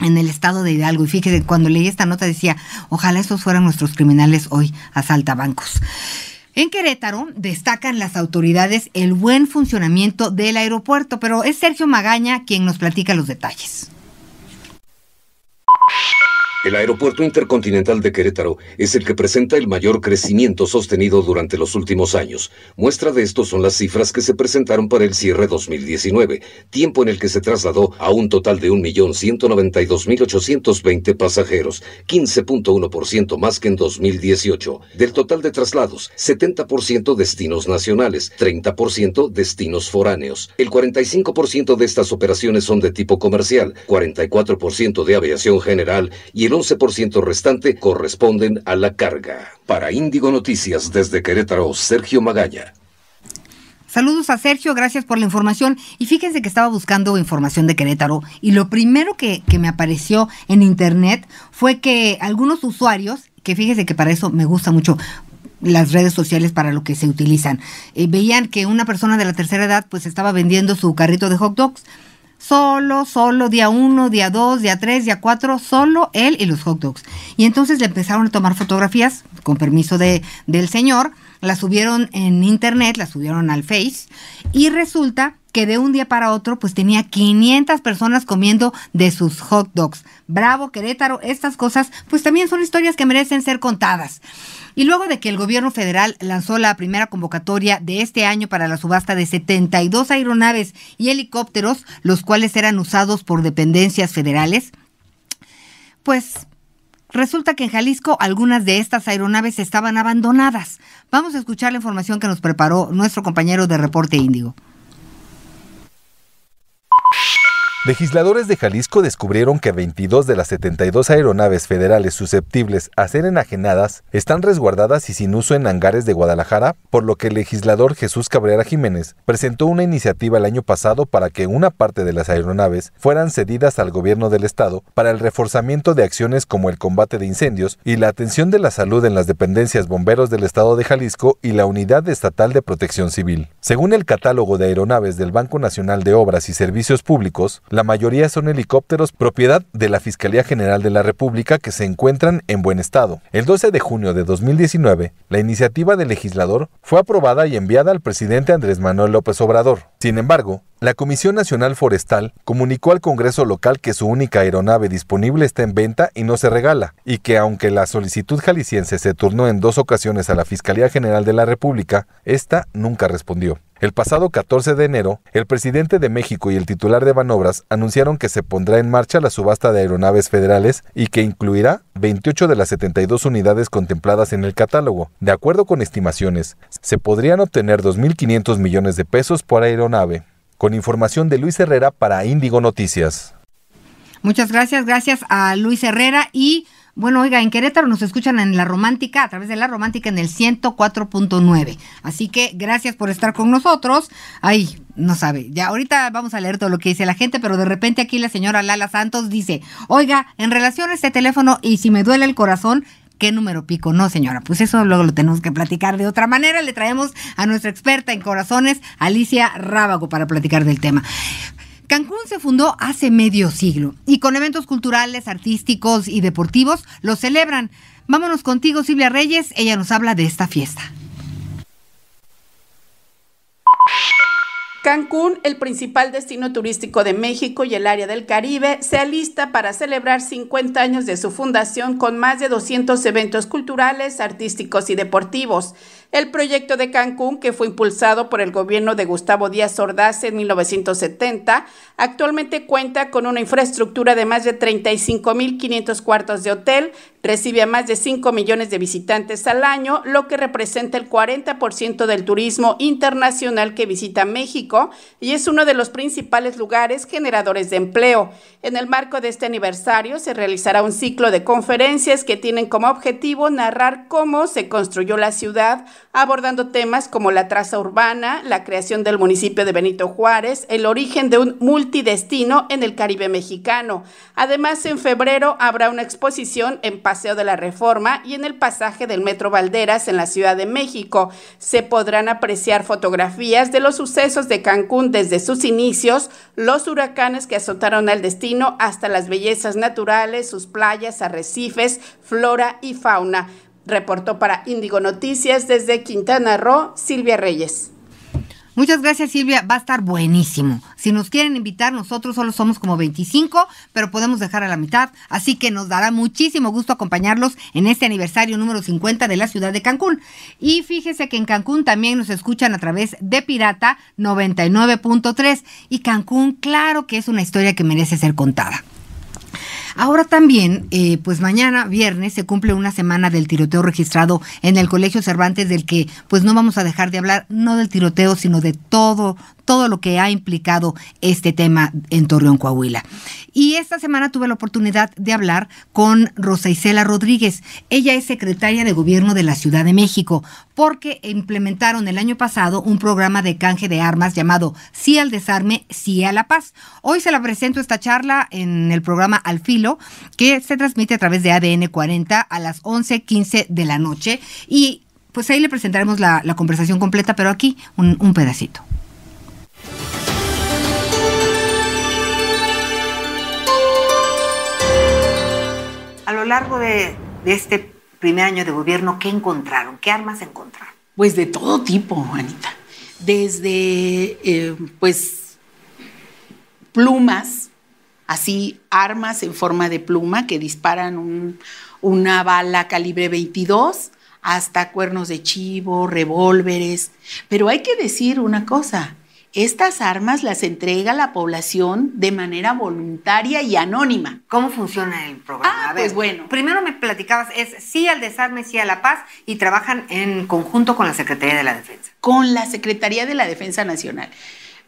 en el estado de Hidalgo. Y fíjese, cuando leí esta nota decía, ojalá estos fueran nuestros criminales hoy, asalta bancos. En Querétaro destacan las autoridades el buen funcionamiento del aeropuerto, pero es Sergio Magaña quien nos platica los detalles. El Aeropuerto Intercontinental de Querétaro es el que presenta el mayor crecimiento sostenido durante los últimos años. Muestra de esto son las cifras que se presentaron para el cierre 2019, tiempo en el que se trasladó a un total de 1.192.820 pasajeros, 15.1% más que en 2018. Del total de traslados, 70% destinos nacionales, 30% destinos foráneos. El 45% de estas operaciones son de tipo comercial, 44% de aviación general y el 11% restante corresponden a la carga. Para Índigo Noticias desde Querétaro, Sergio Magaña. Saludos a Sergio, gracias por la información. Y fíjense que estaba buscando información de Querétaro y lo primero que, me apareció en internet fue que algunos usuarios, que fíjense que para eso me gusta mucho las redes sociales para lo que se utilizan, eh, veían que una persona de la tercera edad pues estaba vendiendo su carrito de hot dogs solo, solo, día uno, día dos, día tres, día cuatro, solo él y los hot dogs. Y entonces le empezaron a tomar fotografías, con permiso de, del señor, las subieron en internet, las subieron al Face, y resulta que de un día para otro pues tenía 500 personas comiendo de sus hot dogs. Bravo, Querétaro, estas cosas pues también son historias que merecen ser contadas. Y luego de que el gobierno federal lanzó la primera convocatoria de este año para la subasta de 72 aeronaves y helicópteros, los cuales eran usados por dependencias federales, pues resulta que en Jalisco algunas de estas aeronaves estaban abandonadas. Vamos a escuchar la información que nos preparó nuestro compañero de Reporte Índigo. Legisladores de Jalisco descubrieron que 22 de las 72 aeronaves federales susceptibles a ser enajenadas están resguardadas y sin uso en hangares de Guadalajara, por lo que el legislador Jesús Cabrera Jiménez presentó una iniciativa el año pasado para que una parte de las aeronaves fueran cedidas al gobierno del estado para el reforzamiento de acciones como el combate de incendios y la atención de la salud en las dependencias bomberos del estado de Jalisco y la Unidad Estatal de Protección Civil. Según el catálogo de aeronaves del Banco Nacional de Obras y Servicios Públicos, la mayoría son helicópteros propiedad de la Fiscalía General de la República que se encuentran en buen estado. El 12 de junio de 2019, la iniciativa del legislador fue aprobada y enviada al presidente Andrés Manuel López Obrador. Sin embargo, la Comisión Nacional Forestal comunicó al Congreso local que su única aeronave disponible está en venta y no se regala, y que aunque la solicitud jalisciense se turnó en dos ocasiones a la Fiscalía General de la República, esta nunca respondió. El pasado 14 de enero, el presidente de México y el titular de Banobras anunciaron que se pondrá en marcha la subasta de aeronaves federales y que incluirá 28 de las 72 unidades contempladas en el catálogo. De acuerdo con estimaciones, se podrían obtener 2.500 millones de pesos por aeronave. Con información de Luis Herrera para Índigo Noticias. Muchas gracias, gracias a Luis Herrera y bueno, oiga, en Querétaro nos escuchan en La Romántica, a través de La Romántica en el 104.9. Así que gracias por estar con nosotros. Ay, no sabe, ya ahorita vamos a leer todo lo que dice la gente, pero de repente aquí la señora Lala Santos dice, oiga, en relación a este teléfono y si me duele el corazón, ¿Qué número pico? No, señora, pues eso luego lo tenemos que platicar de otra manera. Le traemos a nuestra experta en corazones, Alicia Rábago, para platicar del tema. Cancún se fundó hace medio siglo y con eventos culturales, artísticos y deportivos lo celebran. Vámonos contigo, Silvia Reyes. Ella nos habla de esta fiesta. Cancún, el principal destino turístico de México y el área del Caribe, se alista para celebrar 50 años de su fundación con más de 200 eventos culturales, artísticos y deportivos. El proyecto de Cancún, que fue impulsado por el gobierno de Gustavo Díaz Ordaz en 1970, actualmente cuenta con una infraestructura de más de 35.500 cuartos de hotel, recibe a más de 5 millones de visitantes al año, lo que representa el 40% del turismo internacional que visita México y es uno de los principales lugares generadores de empleo. En el marco de este aniversario se realizará un ciclo de conferencias que tienen como objetivo narrar cómo se construyó la ciudad, abordando temas como la traza urbana, la creación del municipio de Benito Juárez, el origen de un multidestino en el Caribe mexicano. Además, en febrero habrá una exposición en Paseo de la Reforma y en el pasaje del Metro Valderas en la Ciudad de México. Se podrán apreciar fotografías de los sucesos de Cancún desde sus inicios, los huracanes que azotaron al destino hasta las bellezas naturales, sus playas, arrecifes, flora y fauna. Reportó para Índigo Noticias desde Quintana Roo, Silvia Reyes. Muchas gracias Silvia, va a estar buenísimo. Si nos quieren invitar, nosotros solo somos como 25, pero podemos dejar a la mitad, así que nos dará muchísimo gusto acompañarlos en este aniversario número 50 de la ciudad de Cancún. Y fíjese que en Cancún también nos escuchan a través de Pirata 99.3 y Cancún, claro que es una historia que merece ser contada. Ahora también, eh, pues mañana, viernes, se cumple una semana del tiroteo registrado en el Colegio Cervantes, del que pues no vamos a dejar de hablar, no del tiroteo, sino de todo, todo lo que ha implicado este tema en Torreón, Coahuila. Y esta semana tuve la oportunidad de hablar con Rosa Isela Rodríguez. Ella es secretaria de Gobierno de la Ciudad de México, porque implementaron el año pasado un programa de canje de armas llamado Sí al desarme, sí a la paz. Hoy se la presento esta charla en el programa Al Filo, que se transmite a través de ADN 40 a las 11.15 de la noche. Y pues ahí le presentaremos la, conversación completa, pero aquí un pedacito. Largo de, este primer año de gobierno, ¿qué encontraron? ¿Qué armas encontraron? Pues de todo tipo, Anita. Desde, eh, pues, plumas, así armas en forma de pluma que disparan una bala calibre 22, hasta cuernos de chivo, revólveres. Pero hay que decir una cosa, estas armas las entrega la población de manera voluntaria y anónima. ¿Cómo funciona el programa? Ah, pues bueno. Primero me platicabas, es sí al desarme, sí a la paz, y trabajan en conjunto con la Secretaría de la Defensa. Con la Secretaría de la Defensa Nacional.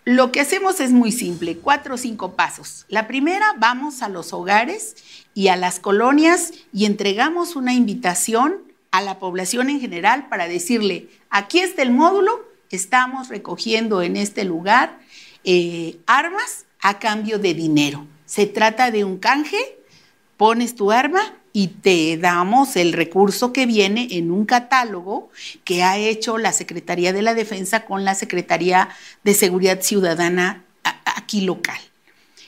Lo que hacemos es muy simple, cuatro o cinco pasos. La primera, vamos a los hogares y a las colonias y entregamos una invitación a la población en general para decirle, aquí está el módulo, estamos recogiendo en este lugar eh, armas a cambio de dinero. Se trata de un canje, pones tu arma y te damos el recurso que viene en un catálogo que ha hecho la Secretaría de la Defensa con la Secretaría de Seguridad Ciudadana aquí local.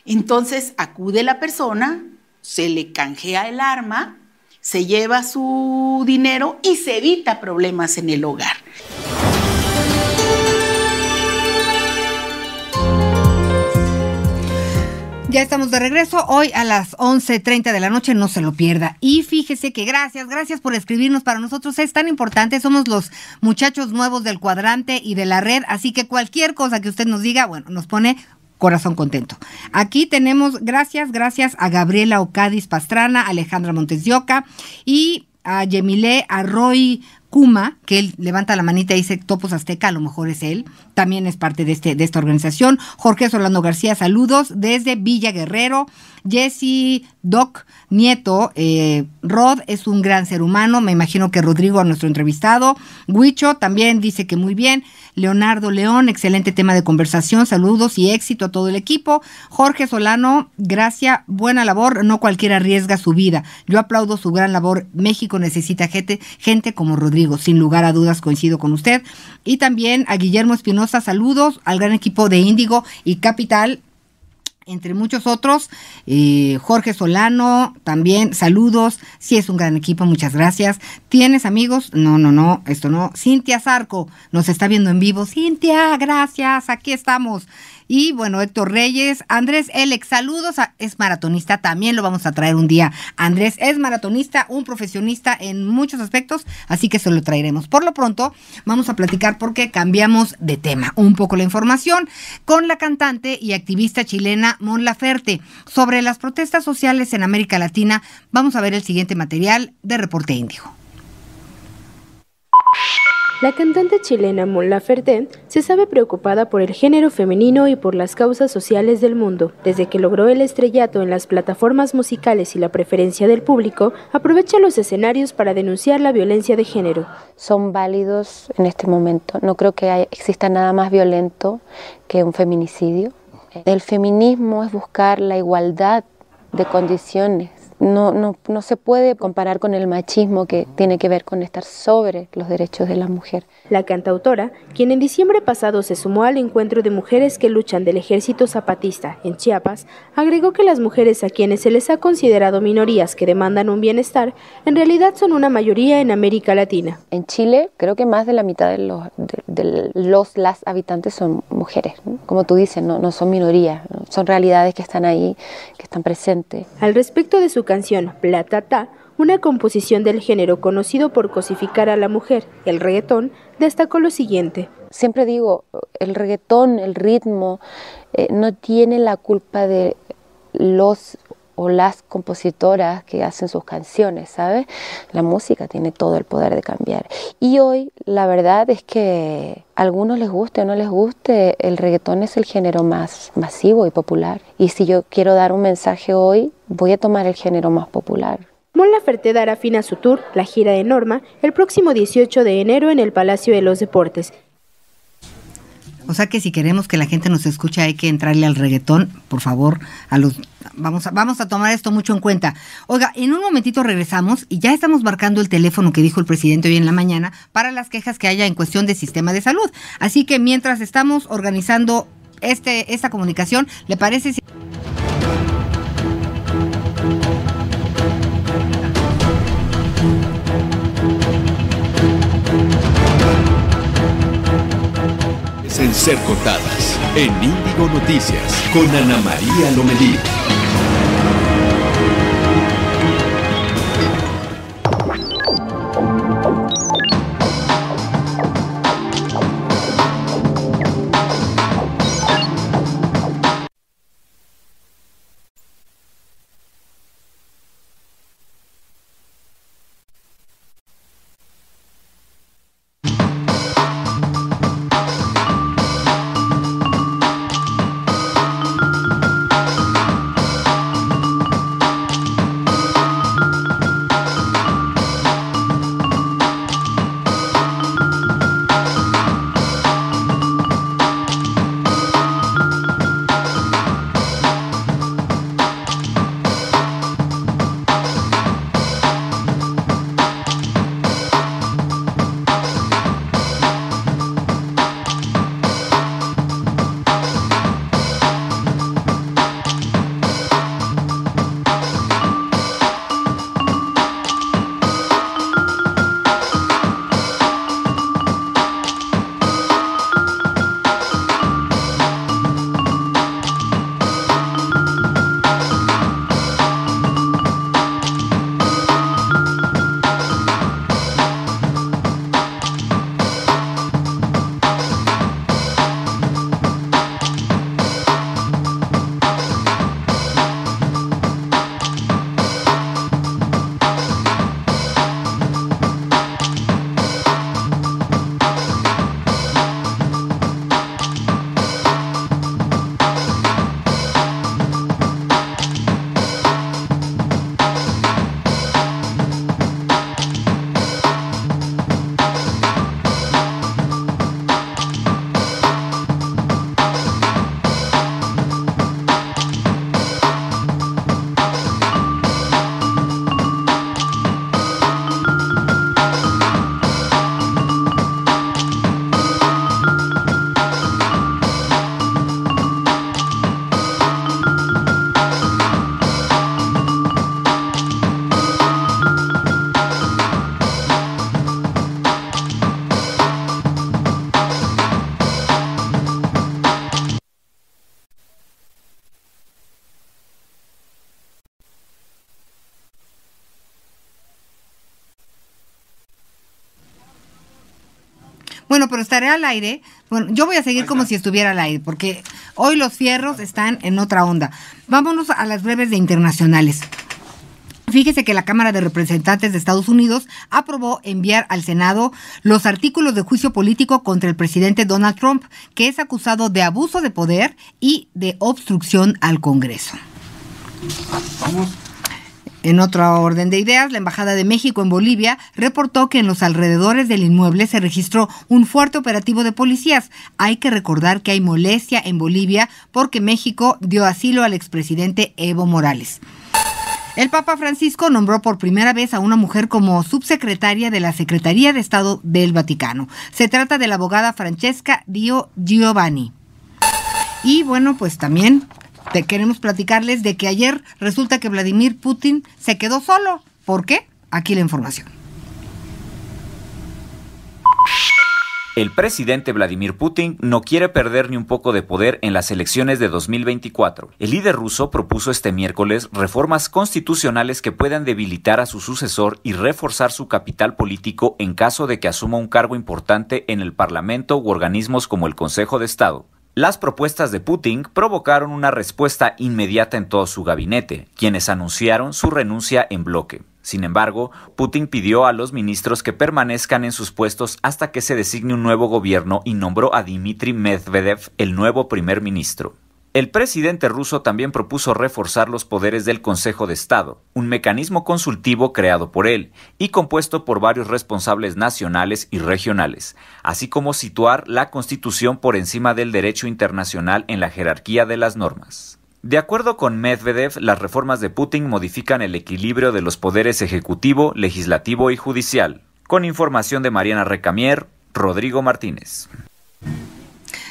Entonces acude la persona, se le canjea el arma, se lleva su dinero y se evita problemas en el hogar. Ya estamos de regreso hoy a las 11.30 de la noche, no se lo pierda. Y fíjese que gracias, gracias por escribirnos. Para nosotros es tan importante, somos los muchachos nuevos del cuadrante y de la red, así que cualquier cosa que usted nos diga, bueno, nos pone corazón contento. Aquí tenemos, gracias, gracias a Gabriela Ocadis Pastrana, Alejandra Montes y a Yemile Arroy Kuma, que él levanta la manita y dice Topos Azteca, a lo mejor es él, también es parte de, este, de esta organización. Jorge Solano García, saludos desde Villa Guerrero. Jesse Doc Nieto, eh, Rod es un gran ser humano, me imagino que Rodrigo, nuestro entrevistado. Huicho también dice que muy bien. Leonardo León, excelente tema de conversación, saludos y éxito a todo el equipo. Jorge Solano, gracias, buena labor, no cualquiera arriesga su vida. Yo aplaudo su gran labor. México necesita gente, gente como Rodrigo, sin lugar a dudas coincido con usted. Y también a Guillermo Espinosa, saludos al gran equipo de Índigo y Capital entre muchos otros. Eh, Jorge Solano, también saludos. Sí, es un gran equipo, muchas gracias. ¿Tienes amigos? No, no, no, esto no. Cintia Zarco nos está viendo en vivo. Cintia, gracias, aquí estamos. Y bueno, Héctor Reyes, Andrés Elex, saludos, es maratonista, también lo vamos a traer un día. Andrés es maratonista, un profesionista en muchos aspectos, así que se lo traeremos. Por lo pronto, vamos a platicar porque cambiamos de tema un poco la información con la cantante y activista chilena Mon Laferte sobre las protestas sociales en América Latina. Vamos a ver el siguiente material de Reporte Índigo. La cantante chilena Mon Laferte se sabe preocupada por el género femenino y por las causas sociales del mundo. Desde que logró el estrellato en las plataformas musicales y la preferencia del público, aprovecha los escenarios para denunciar la violencia de género. Son válidos en este momento. No creo que exista nada más violento que un feminicidio. El feminismo es buscar la igualdad de condiciones no, no, no se puede comparar con el machismo que tiene que ver con estar sobre los derechos de la mujer. La cantautora, quien en diciembre pasado se sumó al encuentro de mujeres que luchan del ejército zapatista en Chiapas, agregó que las mujeres a quienes se les ha considerado minorías que demandan un bienestar, en realidad son una mayoría en América Latina. En Chile, creo que más de la mitad de los, de, los las habitantes son mujeres. Como tú dices, no, no son minorías, son realidades que están ahí, que están presentes. Al respecto de su canción Platata, una composición del género conocido por cosificar a la mujer, el reggaetón, destacó lo siguiente. Siempre digo, el reggaetón, el ritmo, eh, no tiene la culpa de los o las compositoras que hacen sus canciones, ¿sabes? La música tiene todo el poder de cambiar. Y hoy la verdad es que a algunos les guste o no les guste, el reggaetón es el género más masivo y popular. Y si yo quiero dar un mensaje hoy, voy a tomar el género más popular. Mon Laferte dará fin a su tour, la gira de Norma, el próximo 18 de enero en el Palacio de los Deportes. O sea que si queremos que la gente nos escuche hay que entrarle al reggaetón, por favor, a los vamos a, vamos a tomar esto mucho en cuenta. Oiga, en un momentito regresamos y ya estamos marcando el teléfono que dijo el presidente hoy en la mañana para las quejas que haya en cuestión de sistema de salud. Así que mientras estamos organizando este, esta comunicación, ¿le parece si ser contadas. En Índigo Noticias, con Ana María Lomelí. Al aire. Bueno, yo voy a seguir como si estuviera al aire, porque hoy los fierros están en otra onda. Vámonos a las breves de internacionales. Fíjese que la Cámara de Representantes de Estados Unidos aprobó enviar al Senado los artículos de juicio político contra el presidente Donald Trump, que es acusado de abuso de poder y de obstrucción al Congreso. Vamos. En otro orden de ideas, la Embajada de México en Bolivia reportó que en los alrededores del inmueble se registró un fuerte operativo de policías. Hay que recordar que hay molestia en Bolivia porque México dio asilo al expresidente Evo Morales. El Papa Francisco nombró por primera vez a una mujer como subsecretaria de la Secretaría de Estado del Vaticano. Se trata de la abogada Francesca Dio Giovanni. Y bueno, pues también te queremos platicarles de que ayer resulta que Vladimir Putin se quedó solo. ¿Por qué? Aquí la información. El presidente Vladimir Putin no quiere perder ni un poco de poder en las elecciones de 2024. El líder ruso propuso este miércoles reformas constitucionales que puedan debilitar a su sucesor y reforzar su capital político en caso de que asuma un cargo importante en el Parlamento u organismos como el Consejo de Estado. Las propuestas de Putin provocaron una respuesta inmediata en todo su gabinete, quienes anunciaron su renuncia en bloque. Sin embargo, Putin pidió a los ministros que permanezcan en sus puestos hasta que se designe un nuevo gobierno y nombró a Dmitry Medvedev el nuevo primer ministro. El presidente ruso también propuso reforzar los poderes del Consejo de Estado, un mecanismo consultivo creado por él y compuesto por varios responsables nacionales y regionales, así como situar la Constitución por encima del derecho internacional en la jerarquía de las normas. De acuerdo con Medvedev, las reformas de Putin modifican el equilibrio de los poderes ejecutivo, legislativo y judicial. Con información de Mariana Recamier, Rodrigo Martínez.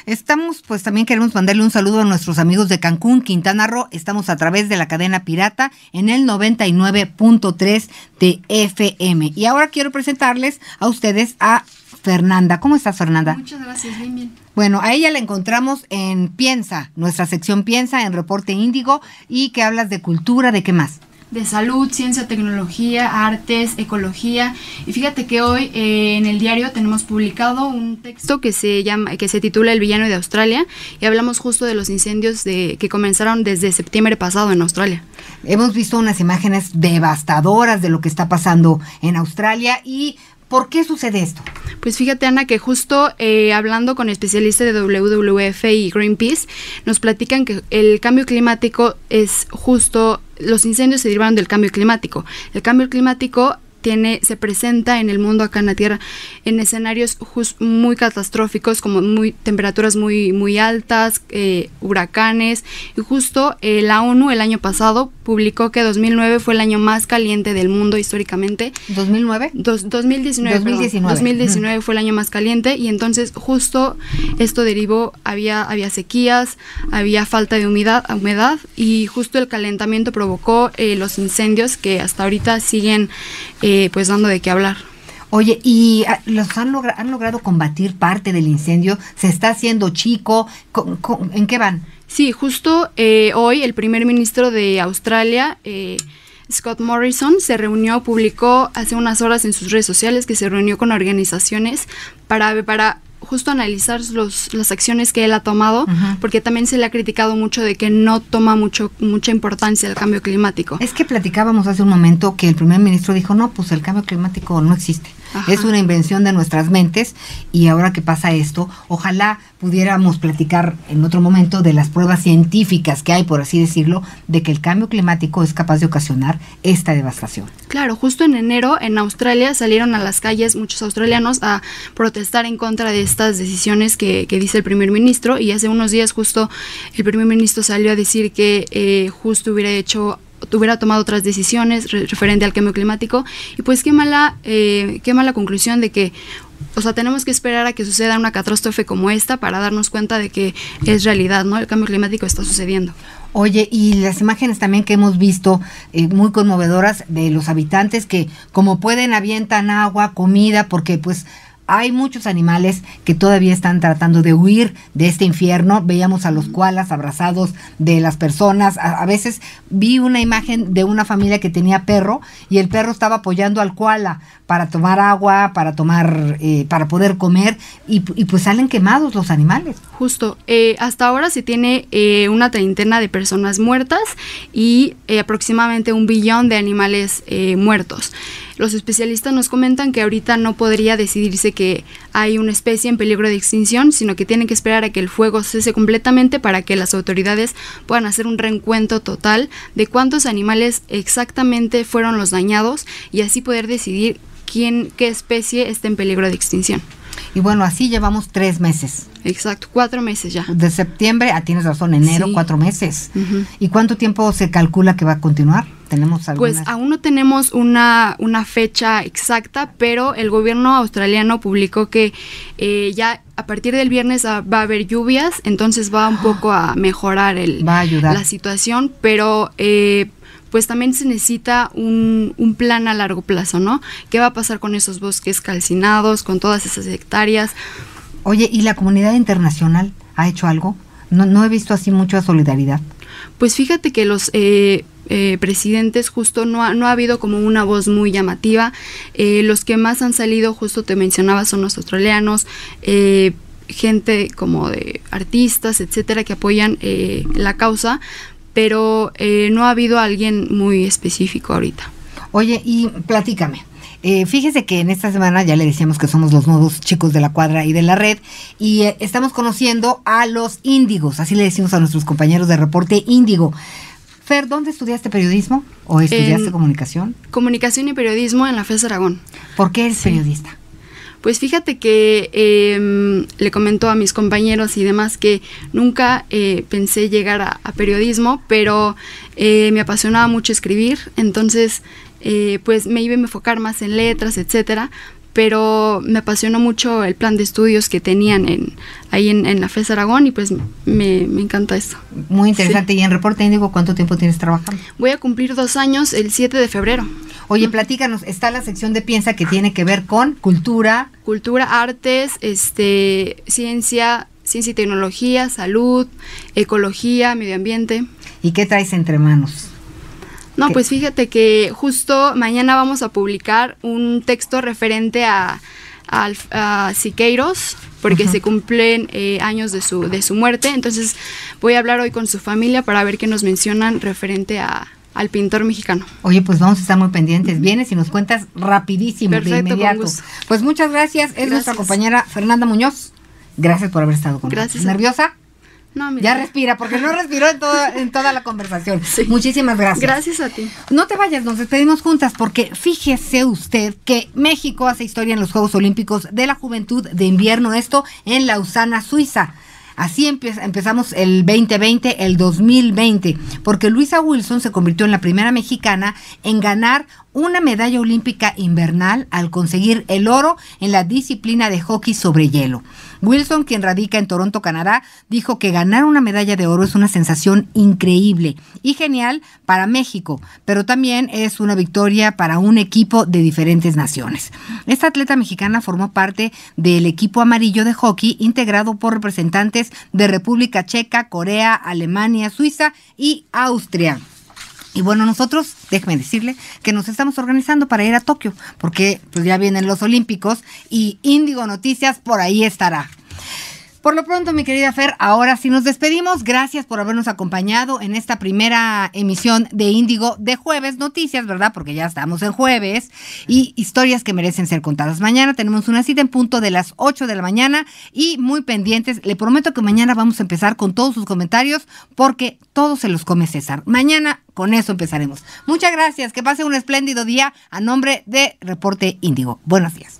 Estamos, pues también queremos mandarle un saludo a nuestros amigos de Cancún, Quintana Roo. Estamos a través de la cadena pirata en el 99.3 de FM. Y ahora quiero presentarles a ustedes a Fernanda. ¿Cómo estás, Fernanda? Muchas gracias, bien, bien. Bueno, a ella la encontramos en Piensa, nuestra sección Piensa en Reporte Índigo y que hablas de cultura, ¿de qué más? De salud, ciencia, tecnología, artes, ecología. Y fíjate que hoy eh, en el diario tenemos publicado un texto que se llama, que se titula El villano de Australia y hablamos justo de los incendios de, que comenzaron desde septiembre pasado en Australia. Hemos visto unas imágenes devastadoras de lo que está pasando en Australia y ¿Por qué sucede esto? Pues fíjate, Ana, que justo eh, hablando con especialistas de WWF y Greenpeace, nos platican que el cambio climático es justo, los incendios se derivaron del cambio climático. El cambio climático tiene, se presenta en el mundo acá en la Tierra en escenarios muy catastróficos, como muy, temperaturas muy, muy altas, eh, huracanes. Y justo eh, la ONU el año pasado publicó que 2009 fue el año más caliente del mundo históricamente. ¿2009? 2019. 2019. 2019 fue el año más caliente y entonces justo esto derivó, había, había sequías, había falta de humedad, humedad y justo el calentamiento provocó eh, los incendios que hasta ahorita siguen eh, pues dando de qué hablar. Oye, ¿y los han, han logrado combatir parte del incendio? ¿Se está haciendo chico? ¿En qué van? Sí, justo eh, hoy el primer ministro de Australia, eh, Scott Morrison, se reunió, publicó hace unas horas en sus redes sociales que se reunió con organizaciones para, para justo analizar los, las acciones que él ha tomado, porque también se le ha criticado mucho de que no toma mucho mucha importancia el cambio climático. Es que platicábamos hace un momento que el primer ministro dijo, no, pues el cambio climático no existe. Es una invención de nuestras mentes y ahora que pasa esto, ojalá pudiéramos platicar en otro momento de las pruebas científicas que hay, por así decirlo, de que el cambio climático es capaz de ocasionar esta devastación. Claro, justo en enero en Australia salieron a las calles muchos australianos a protestar en contra de estas decisiones que, dice el primer ministro y hace unos días justo el primer ministro salió a decir que eh, justo hubiera hecho hubiera tomado otras decisiones referente al cambio climático y pues qué mala, eh, qué mala conclusión de que o sea, tenemos que esperar a que suceda una catástrofe como esta para darnos cuenta de que es realidad, ¿no? El cambio climático está sucediendo. Oye, y las imágenes también que hemos visto eh, muy conmovedoras de los habitantes que como pueden avientan agua, comida, porque pues hay muchos animales que todavía están tratando de huir de este infierno. Veíamos a los koalas abrazados de las personas. A, veces vi una imagen de una familia que tenía perro y el perro estaba apoyando al koala para tomar agua, para tomar, eh, para poder comer y, pues salen quemados los animales. Justo. Eh, hasta ahora se tiene eh, una treintena de personas muertas y aproximadamente un billón de animales muertos. Los especialistas nos comentan que ahorita no podría decidirse que hay una especie en peligro de extinción, sino que tienen que esperar a que el fuego cese completamente para que las autoridades puedan hacer un reencuentro total de cuántos animales exactamente fueron los dañados y así poder decidir quién, qué especie está en peligro de extinción. Y bueno, así llevamos tres meses. Exacto, cuatro meses ya. De septiembre, ah, tienes razón, enero, cuatro meses. ¿Y cuánto tiempo se calcula que va a continuar? ¿Tenemos Pues aún no tenemos una, una fecha exacta, pero el gobierno australiano publicó que eh, ya a partir del viernes va a haber lluvias, entonces va un [GASPS] poco a mejorar el, va a ayudar. la situación, pero eh, pues también se necesita un, un, plan a largo plazo, ¿no? ¿Qué va a pasar con esos bosques calcinados, con todas esas hectáreas? Oye, ¿y la comunidad internacional ha hecho algo? No, no he visto así mucha solidaridad. Pues fíjate que los eh, eh, presidentes justo no ha, no ha habido como una voz muy llamativa. Eh, los que más han salido, justo te mencionaba, son los australianos. gente como de artistas, etcétera, que apoyan la causa, pero no ha habido alguien muy específico ahorita. Oye, y platícame, eh, fíjese que en esta semana ya le decíamos que somos los nuevos chicos de la cuadra y de la red y eh, estamos conociendo a los índigos, así le decimos a nuestros compañeros de reporte índigo. Fer, ¿dónde estudiaste periodismo o estudiaste comunicación? Comunicación y periodismo en la FES Aragón. ¿Por qué eres periodista? Pues fíjate que em, le comentó a mis compañeros y demás que nunca eh, pensé llegar a, periodismo, pero me apasionaba mucho escribir, entonces eh, pues me iba a enfocar más en letras, etcétera, pero me apasionó mucho el plan de estudios que tenían en, ahí en, la FES Aragón y pues me, encanta esto. Muy interesante. ¿Y en Reporte Índigo cuánto tiempo tienes trabajando? Voy a cumplir dos años el 7 de febrero. Oye, platícanos, está la sección de Piensa que tiene que ver con cultura. Cultura, artes, este, ciencia, ciencia y tecnología, salud, ecología, medio ambiente. ¿Y qué traes entre manos? No, pues fíjate que justo mañana vamos a publicar un texto referente a, a, Siqueiros, porque se cumplen eh, años de su, de su muerte. Entonces voy a hablar hoy con su familia para ver qué nos mencionan referente a, al pintor mexicano. Oye, pues vamos a estar muy pendientes. Vienes y nos cuentas rapidísimo, Perfecto, de inmediato. Pues muchas gracias. Es nuestra compañera Fernanda Muñoz. Gracias por haber estado con nosotros. ¿Nerviosa? No, ya respira, porque no respiró en, en toda la conversación. [LAUGHS] Muchísimas gracias. Gracias a ti. No te vayas, nos despedimos juntas, porque fíjese usted que México hace historia en los Juegos Olímpicos de la Juventud de Invierno, esto en Lausana, Suiza. Así empezamos el 2020, el 2020, porque Luisa Wilson se convirtió en la primera mexicana en ganar una medalla olímpica invernal al conseguir el oro en la disciplina de hockey sobre hielo. Wilson, quien radica en Toronto, Canadá, dijo que ganar una medalla de oro es una sensación increíble y genial para México, pero también es una victoria para un equipo de diferentes naciones. Esta atleta mexicana formó parte del equipo amarillo de hockey integrado por representantes de República Checa, Corea, Alemania, Suiza y Austria. Y bueno, nosotros, déjeme decirle que nos estamos organizando para ir a Tokio, porque pues ya vienen los Olímpicos y Índigo Noticias por ahí estará. Por lo pronto, mi querida Fer, ahora sí nos despedimos. Gracias por habernos acompañado en esta primera emisión de Índigo de jueves, noticias, ¿verdad? Porque ya estamos en jueves y historias que merecen ser contadas. Mañana tenemos una cita en punto de las 8 de la mañana y muy pendientes. Le prometo que mañana vamos a empezar con todos sus comentarios porque todos se los come César. Mañana con eso empezaremos. Muchas gracias. Que pase un espléndido día a nombre de Reporte Índigo. Buenos días.